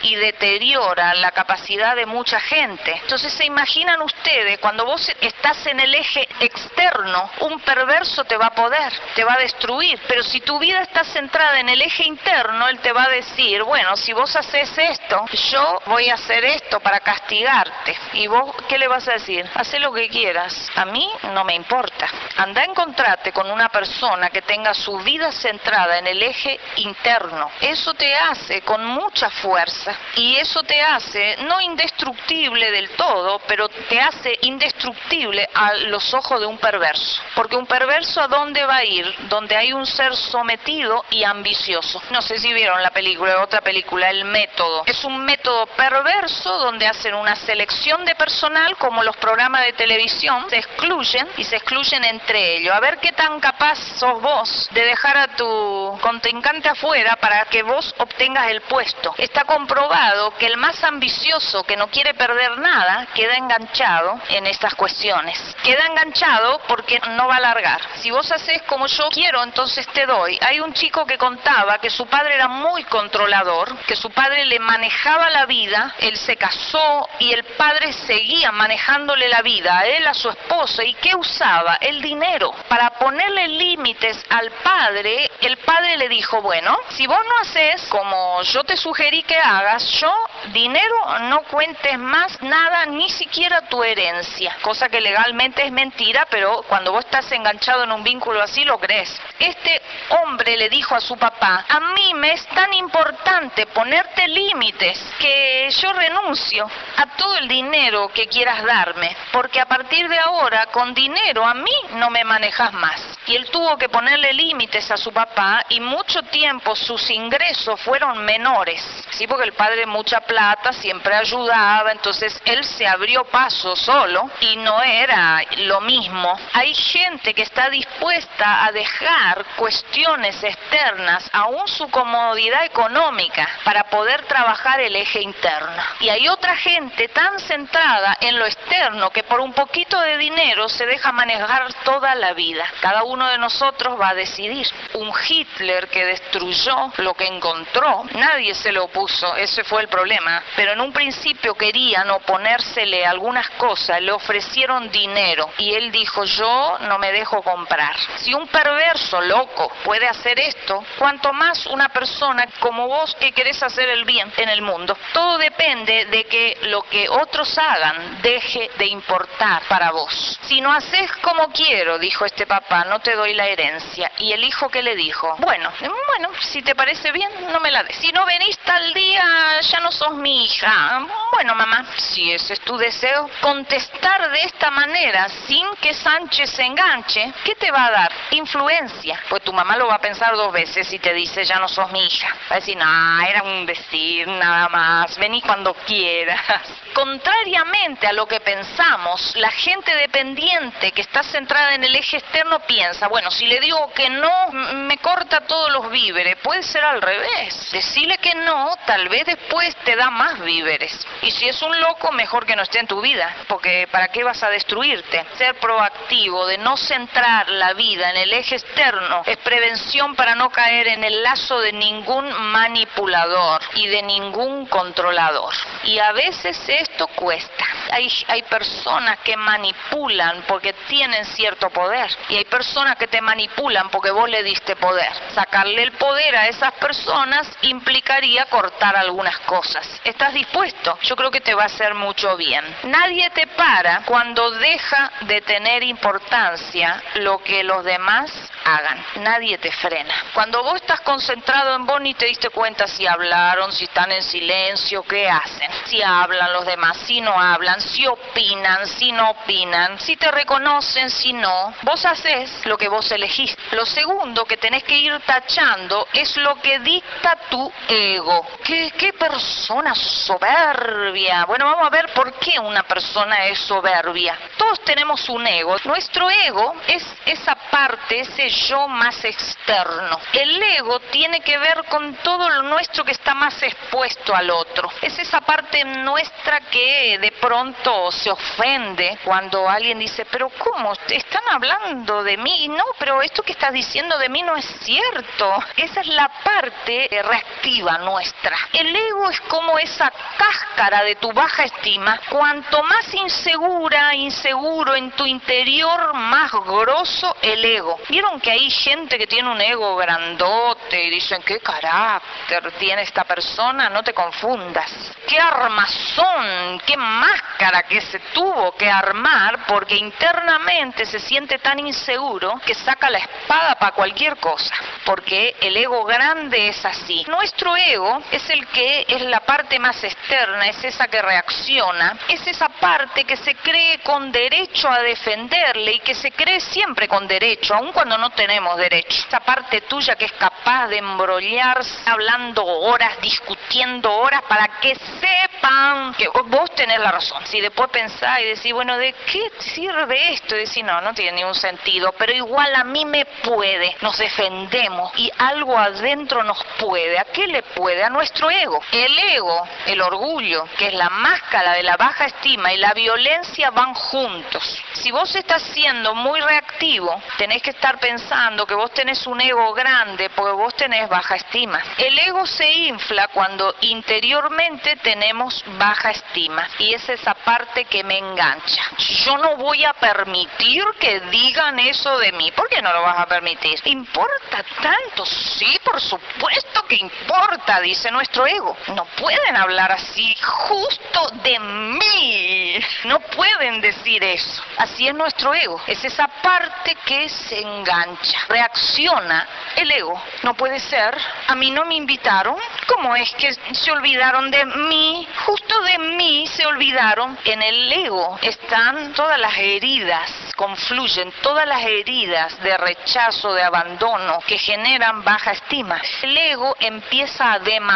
y deteriora la capacidad de mucha gente. Entonces se imaginan ustedes, cuando vos estás en el eje externo, un perverso te va a poder, te va a destruir, pero si tu vida está centrada en el eje interno, él te va a decir, bueno, si vos haces esto, yo voy a hacer esto para castigarte. ¿Y vos qué le vas a decir? Haz lo que quieras, a mí no me importa. Anda a encontrarte con una persona que tenga su vida centrada en el eje interno. Eso te hace con mucha fuerza y eso te hace no indestructible del todo, pero te hace indestructible a los ojos de un perverso. Porque un perverso a dónde va a ir? Donde hay un ser sometido y ambicioso. No sé si vieron la película, otra película, El Método. Es un método perverso donde hacen una selección de personal como los programas de televisión, se excluyen y se excluyen entre ellos. A ver qué tan capaz sos vos de dejar a tu contrincante afuera para que vos obtengas el puesto está comprobado que el más ambicioso que no quiere perder nada queda enganchado en estas cuestiones. Queda enganchado porque no va a largar. Si vos haces como yo quiero, entonces te doy. Hay un chico que contaba que su padre era muy controlador, que su padre le manejaba la vida, él se casó y el padre seguía manejándole la vida a él, a su esposa. ¿Y qué usaba? El dinero. Para ponerle límites al padre, el padre le dijo, bueno, si vos no haces como yo te sugerí, que hagas, yo dinero no cuentes más nada, ni siquiera tu herencia, cosa que legalmente es mentira, pero cuando vos estás enganchado en un vínculo así lo crees. Este hombre le dijo a su papá, a mí me es tan importante ponerte límites que yo renuncio a todo el dinero que quieras darme, porque a partir de ahora con dinero a mí no me manejas más. Y él tuvo que ponerle límites a su papá y mucho tiempo sus ingresos fueron menores sí, porque el padre mucha plata, siempre ayudaba, entonces él se abrió paso solo y no era lo mismo. Hay gente que está dispuesta a dejar cuestiones externas, aún su comodidad económica, para poder trabajar el eje interno. Y hay otra gente tan centrada en lo externo que por un poquito de dinero se deja manejar toda la vida. Cada uno de nosotros va a decidir. Un Hitler que destruyó lo que encontró, nadie se lo opuso, ese fue el problema. Pero en un principio querían oponérsele algunas cosas, le ofrecieron dinero y él dijo yo no me dejo comprar. Si un perverso loco puede hacer esto, cuanto más una persona como vos que querés hacer el bien en el mundo. Todo depende de que lo que otros hagan deje de importar para vos. Si no haces como quiero, dijo este papá, no te doy la herencia. Y el hijo que le dijo, bueno, bueno, si te parece bien, no me la des. Si no venís tal día, ya no sos mi hija. Bueno, mamá, si ese es tu deseo, contestar de esta manera, sin que Sánchez se enganche, ¿qué te va a dar? Influencia. Pues tu mamá lo va a pensar dos veces y te dice, ya no sos mi hija. Va a decir, no, era un decir nada más, vení cuando quieras. <laughs> Contrariamente a lo que pensamos, la gente dependiente que está centrada en el eje externo piensa, bueno, si le digo que no, me corta todos los víveres. Puede ser al revés. Decirle que no, tal vez después te da más víveres. Y si es un loco, mejor que no esté en tu vida, porque ¿para qué vas a destruirte? Ser proactivo, de no centrar la vida en el eje externo, es prevención para no caer en el lazo de ningún manipulador y de ningún controlador. Y a veces esto cuesta. Hay, hay personas que manipulan porque tienen cierto poder y hay personas que te manipulan porque vos le diste poder. Sacarle el poder a esas personas implicaría cortar algunas cosas. ¿Estás dispuesto? Yo creo que te va a hacer mucho bien. Nadie te para cuando deja de tener importancia lo que los demás hagan. Nadie te frena. Cuando vos estás concentrado en vos ni te diste cuenta si hablaron, si están en silencio, qué hacen. Si hablan los demás, si no hablan, si opinan, si no opinan, si te reconocen, si no. Vos haces lo que vos elegís. Lo segundo que tenés que ir tachando es lo que dicta tu ego. ¿Qué, qué persona soberbia? Bueno, vamos a ver por qué una persona es soberbia. Todos tenemos un ego. Nuestro ego es esa parte, ese yo más externo. El ego tiene que ver con todo lo nuestro que está más expuesto al otro. Es esa parte nuestra que de pronto se ofende cuando alguien dice, pero ¿cómo? Están hablando de mí. No, pero esto que estás diciendo de mí no es cierto. Esa es la parte reactiva nuestra. El ego es como esa cáscara de tu baja estima. Cuanto más insegura, inseguro en tu interior, más grosso el ego. ¿Vieron que hay gente que tiene un ego grandote y dicen, ¿qué carácter tiene esta persona? No te confundas. ¿Qué armazón, qué máscara que se tuvo que armar porque internamente se siente tan inseguro que saca la espada para cualquier cosa? Porque el ego grande es así. Nuestro ego es el que es la parte más externa, es esa que reacciona, es esa parte que se cree con derecho a defenderle y que se cree siempre con derecho, aun cuando no tenemos derecho. Esa parte tuya que es capaz de embrollarse hablando horas, discutiendo horas para que sepan que vos tenés la razón. Si después pensás y decís, bueno, ¿de qué sirve esto? Y decís, no, no tiene ningún sentido, pero igual a mí me puede. Nos defendemos y algo adentro nos puede. ¿A qué le puede? Nuestro ego. El ego, el orgullo, que es la máscara de la baja estima y la violencia van juntos. Si vos estás siendo muy reactivo, tenés que estar pensando que vos tenés un ego grande porque vos tenés baja estima. El ego se infla cuando interiormente tenemos baja estima y es esa parte que me engancha. Yo no voy a permitir que digan eso de mí. ¿Por qué no lo vas a permitir? ¿Importa tanto? Sí, por supuesto que importa, dice nuestro ego. No pueden hablar así justo de mí. No pueden decir eso. Así es nuestro ego. Es esa parte que se engancha. Reacciona el ego. No puede ser. A mí no me invitaron. ¿Cómo es que se olvidaron de mí? Justo de mí se olvidaron. En el ego están todas las heridas, confluyen todas las heridas de rechazo, de abandono que generan baja estima. El ego empieza a demandar.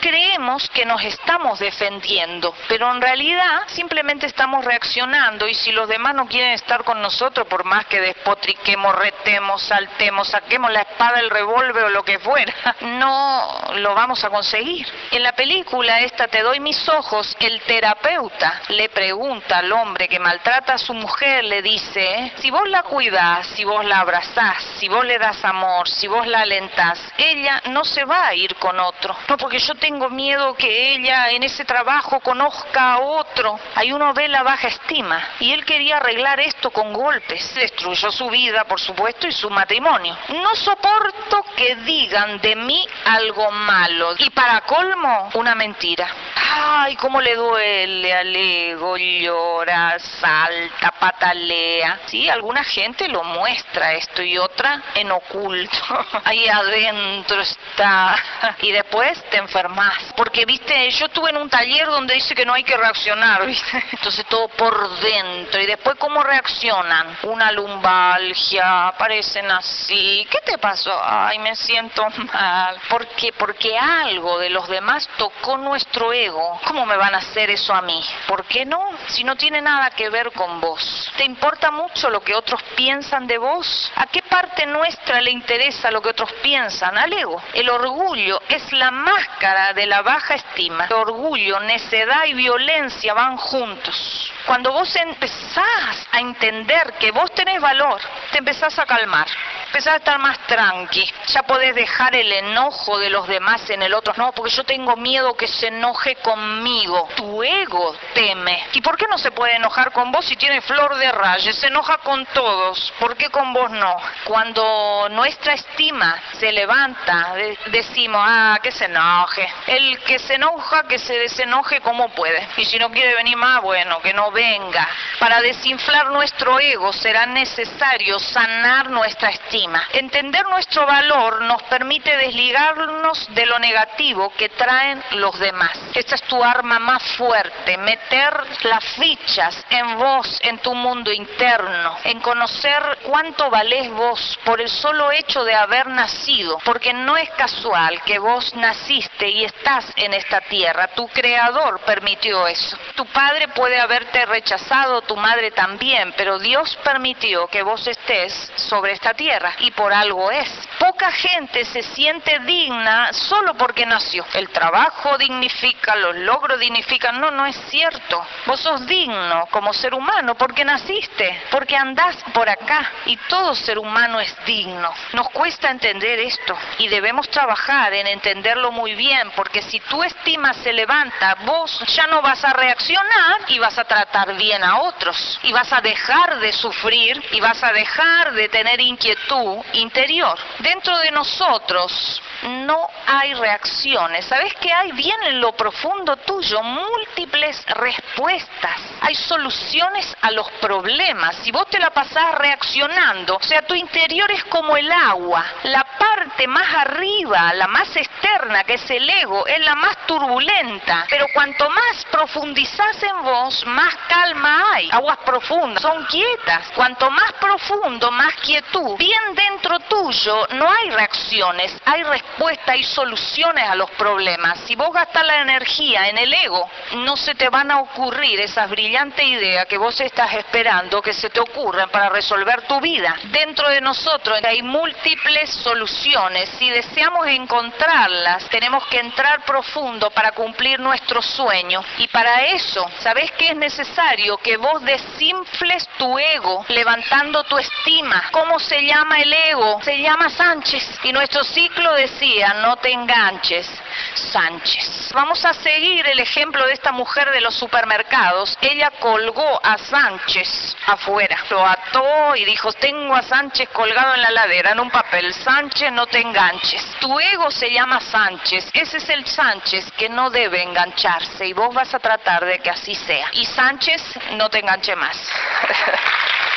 Creemos que nos estamos defendiendo, pero en realidad simplemente estamos reaccionando y si los demás no quieren estar con nosotros, por más que despotriquemos, retemos, saltemos, saquemos la espada, el revólver o lo que fuera, <laughs> no lo vamos a conseguir. En la película esta Te doy mis ojos, el terapeuta le pregunta al hombre que maltrata a su mujer, le dice, si vos la cuidás, si vos la abrazás, si vos le das amor, si vos la alentás, ella no se va a ir con otro. No, porque yo tengo miedo que ella en ese trabajo conozca a otro. Ahí uno ve la baja estima. Y él quería arreglar esto con golpes. Destruyó su vida, por supuesto, y su matrimonio. No soporto que digan de mí algo malo. Y para colmo, una mentira. Ay, cómo le duele al ego, llora, salta, patalea. Sí, alguna gente lo muestra esto y otra en oculto. <laughs> Ahí adentro está. Y después te enfermas. Porque, viste, yo estuve en un taller donde dice que no hay que reaccionar, viste. <laughs> Entonces todo por dentro. Y después, ¿cómo reaccionan? Una lumbalgia, aparecen así. ¿Qué te pasó? Ay, me siento <laughs> mal. ¿Por qué? Porque algo de los demás tocó nuestro ego. ¿Cómo me van a hacer eso a mí? ¿Por qué no? Si no tiene nada que ver con vos. ¿Te importa mucho lo que otros piensan de vos? ¿A qué parte nuestra le interesa lo que otros piensan? Al ego. El orgullo es la máscara de la baja estima. Orgullo, necedad y violencia van juntos. Cuando vos empezás a entender que vos tenés valor, te empezás a calmar, empezás a estar más tranqui, ya podés dejar el enojo de los demás en el otro. No, porque yo tengo miedo que se enoje conmigo. Tu ego teme. ¿Y por qué no se puede enojar con vos si tiene flor de rayes? Se enoja con todos. ¿Por qué con vos no? Cuando nuestra estima se levanta, decimos, ah, que se enoje. El que se enoja, que se desenoje como puede. Y si no quiere venir más, bueno, que no venga. Para desinflar nuestro ego será necesario sanar nuestra estima. Entender nuestro valor nos permite desligarnos de lo negativo que traen los demás. Esta es tu arma más fuerte, meter las fichas en vos, en tu mundo interno, en conocer cuánto valés vos por el solo hecho de haber nacido, porque no es casual que vos naciste y estás en esta tierra, tu creador permitió eso. Tu padre puede haberte rechazado, tu madre también, pero Dios permitió que vos estés sobre esta tierra y por algo es. Poca gente se siente digna solo porque nació. El trabajo dignifica, los logros dignifican. No, no es cierto. Vos sos digno como ser humano porque naciste, porque andás por acá y todo ser humano es digno. Nos cuesta entender esto y debemos trabajar en entenderlo muy bien porque si tu estima se levanta, vos ya no vas a reaccionar y vas a tratar bien a otros y vas a dejar de sufrir y vas a dejar de tener inquietud interior. Dentro de nosotros no hay reacciones. ¿Sabes qué hay? Bien en lo profundo tuyo múltiples respuestas. Hay soluciones a los problemas. Si vos te la pasás reaccionando, o sea, tu interior es como el agua. La parte más arriba, la más externa, que es el ego, es la más turbulenta. Pero cuanto más profundizás en vos, más calma hay. Aguas profundas son quietas. Cuanto más profundo, más quietud. Bien dentro tuyo no hay reacciones, hay respuesta, hay soluciones a los problemas. Si vos gastas la energía en el ego, no se te van a ocurrir esas brillantes ideas que vos estás esperando que se te ocurran para resolver tu vida. Dentro de nosotros hay múltiples soluciones. Si deseamos encontrarlas, tenemos que entrar profundo para cumplir nuestro sueño. Y para eso, ¿sabés qué es necesario? que vos desinfles tu ego levantando tu estima. ¿Cómo se llama el ego? Se llama Sánchez. Y nuestro ciclo decía, no te enganches, Sánchez. Vamos a seguir el ejemplo de esta mujer de los supermercados. Ella colgó a Sánchez afuera, lo ató y dijo, tengo a Sánchez colgado en la ladera, en un papel. Sánchez, no te enganches. Tu ego se llama Sánchez. Ese es el Sánchez que no debe engancharse y vos vas a tratar de que así sea. Y Sánchez no te enganche más. <laughs>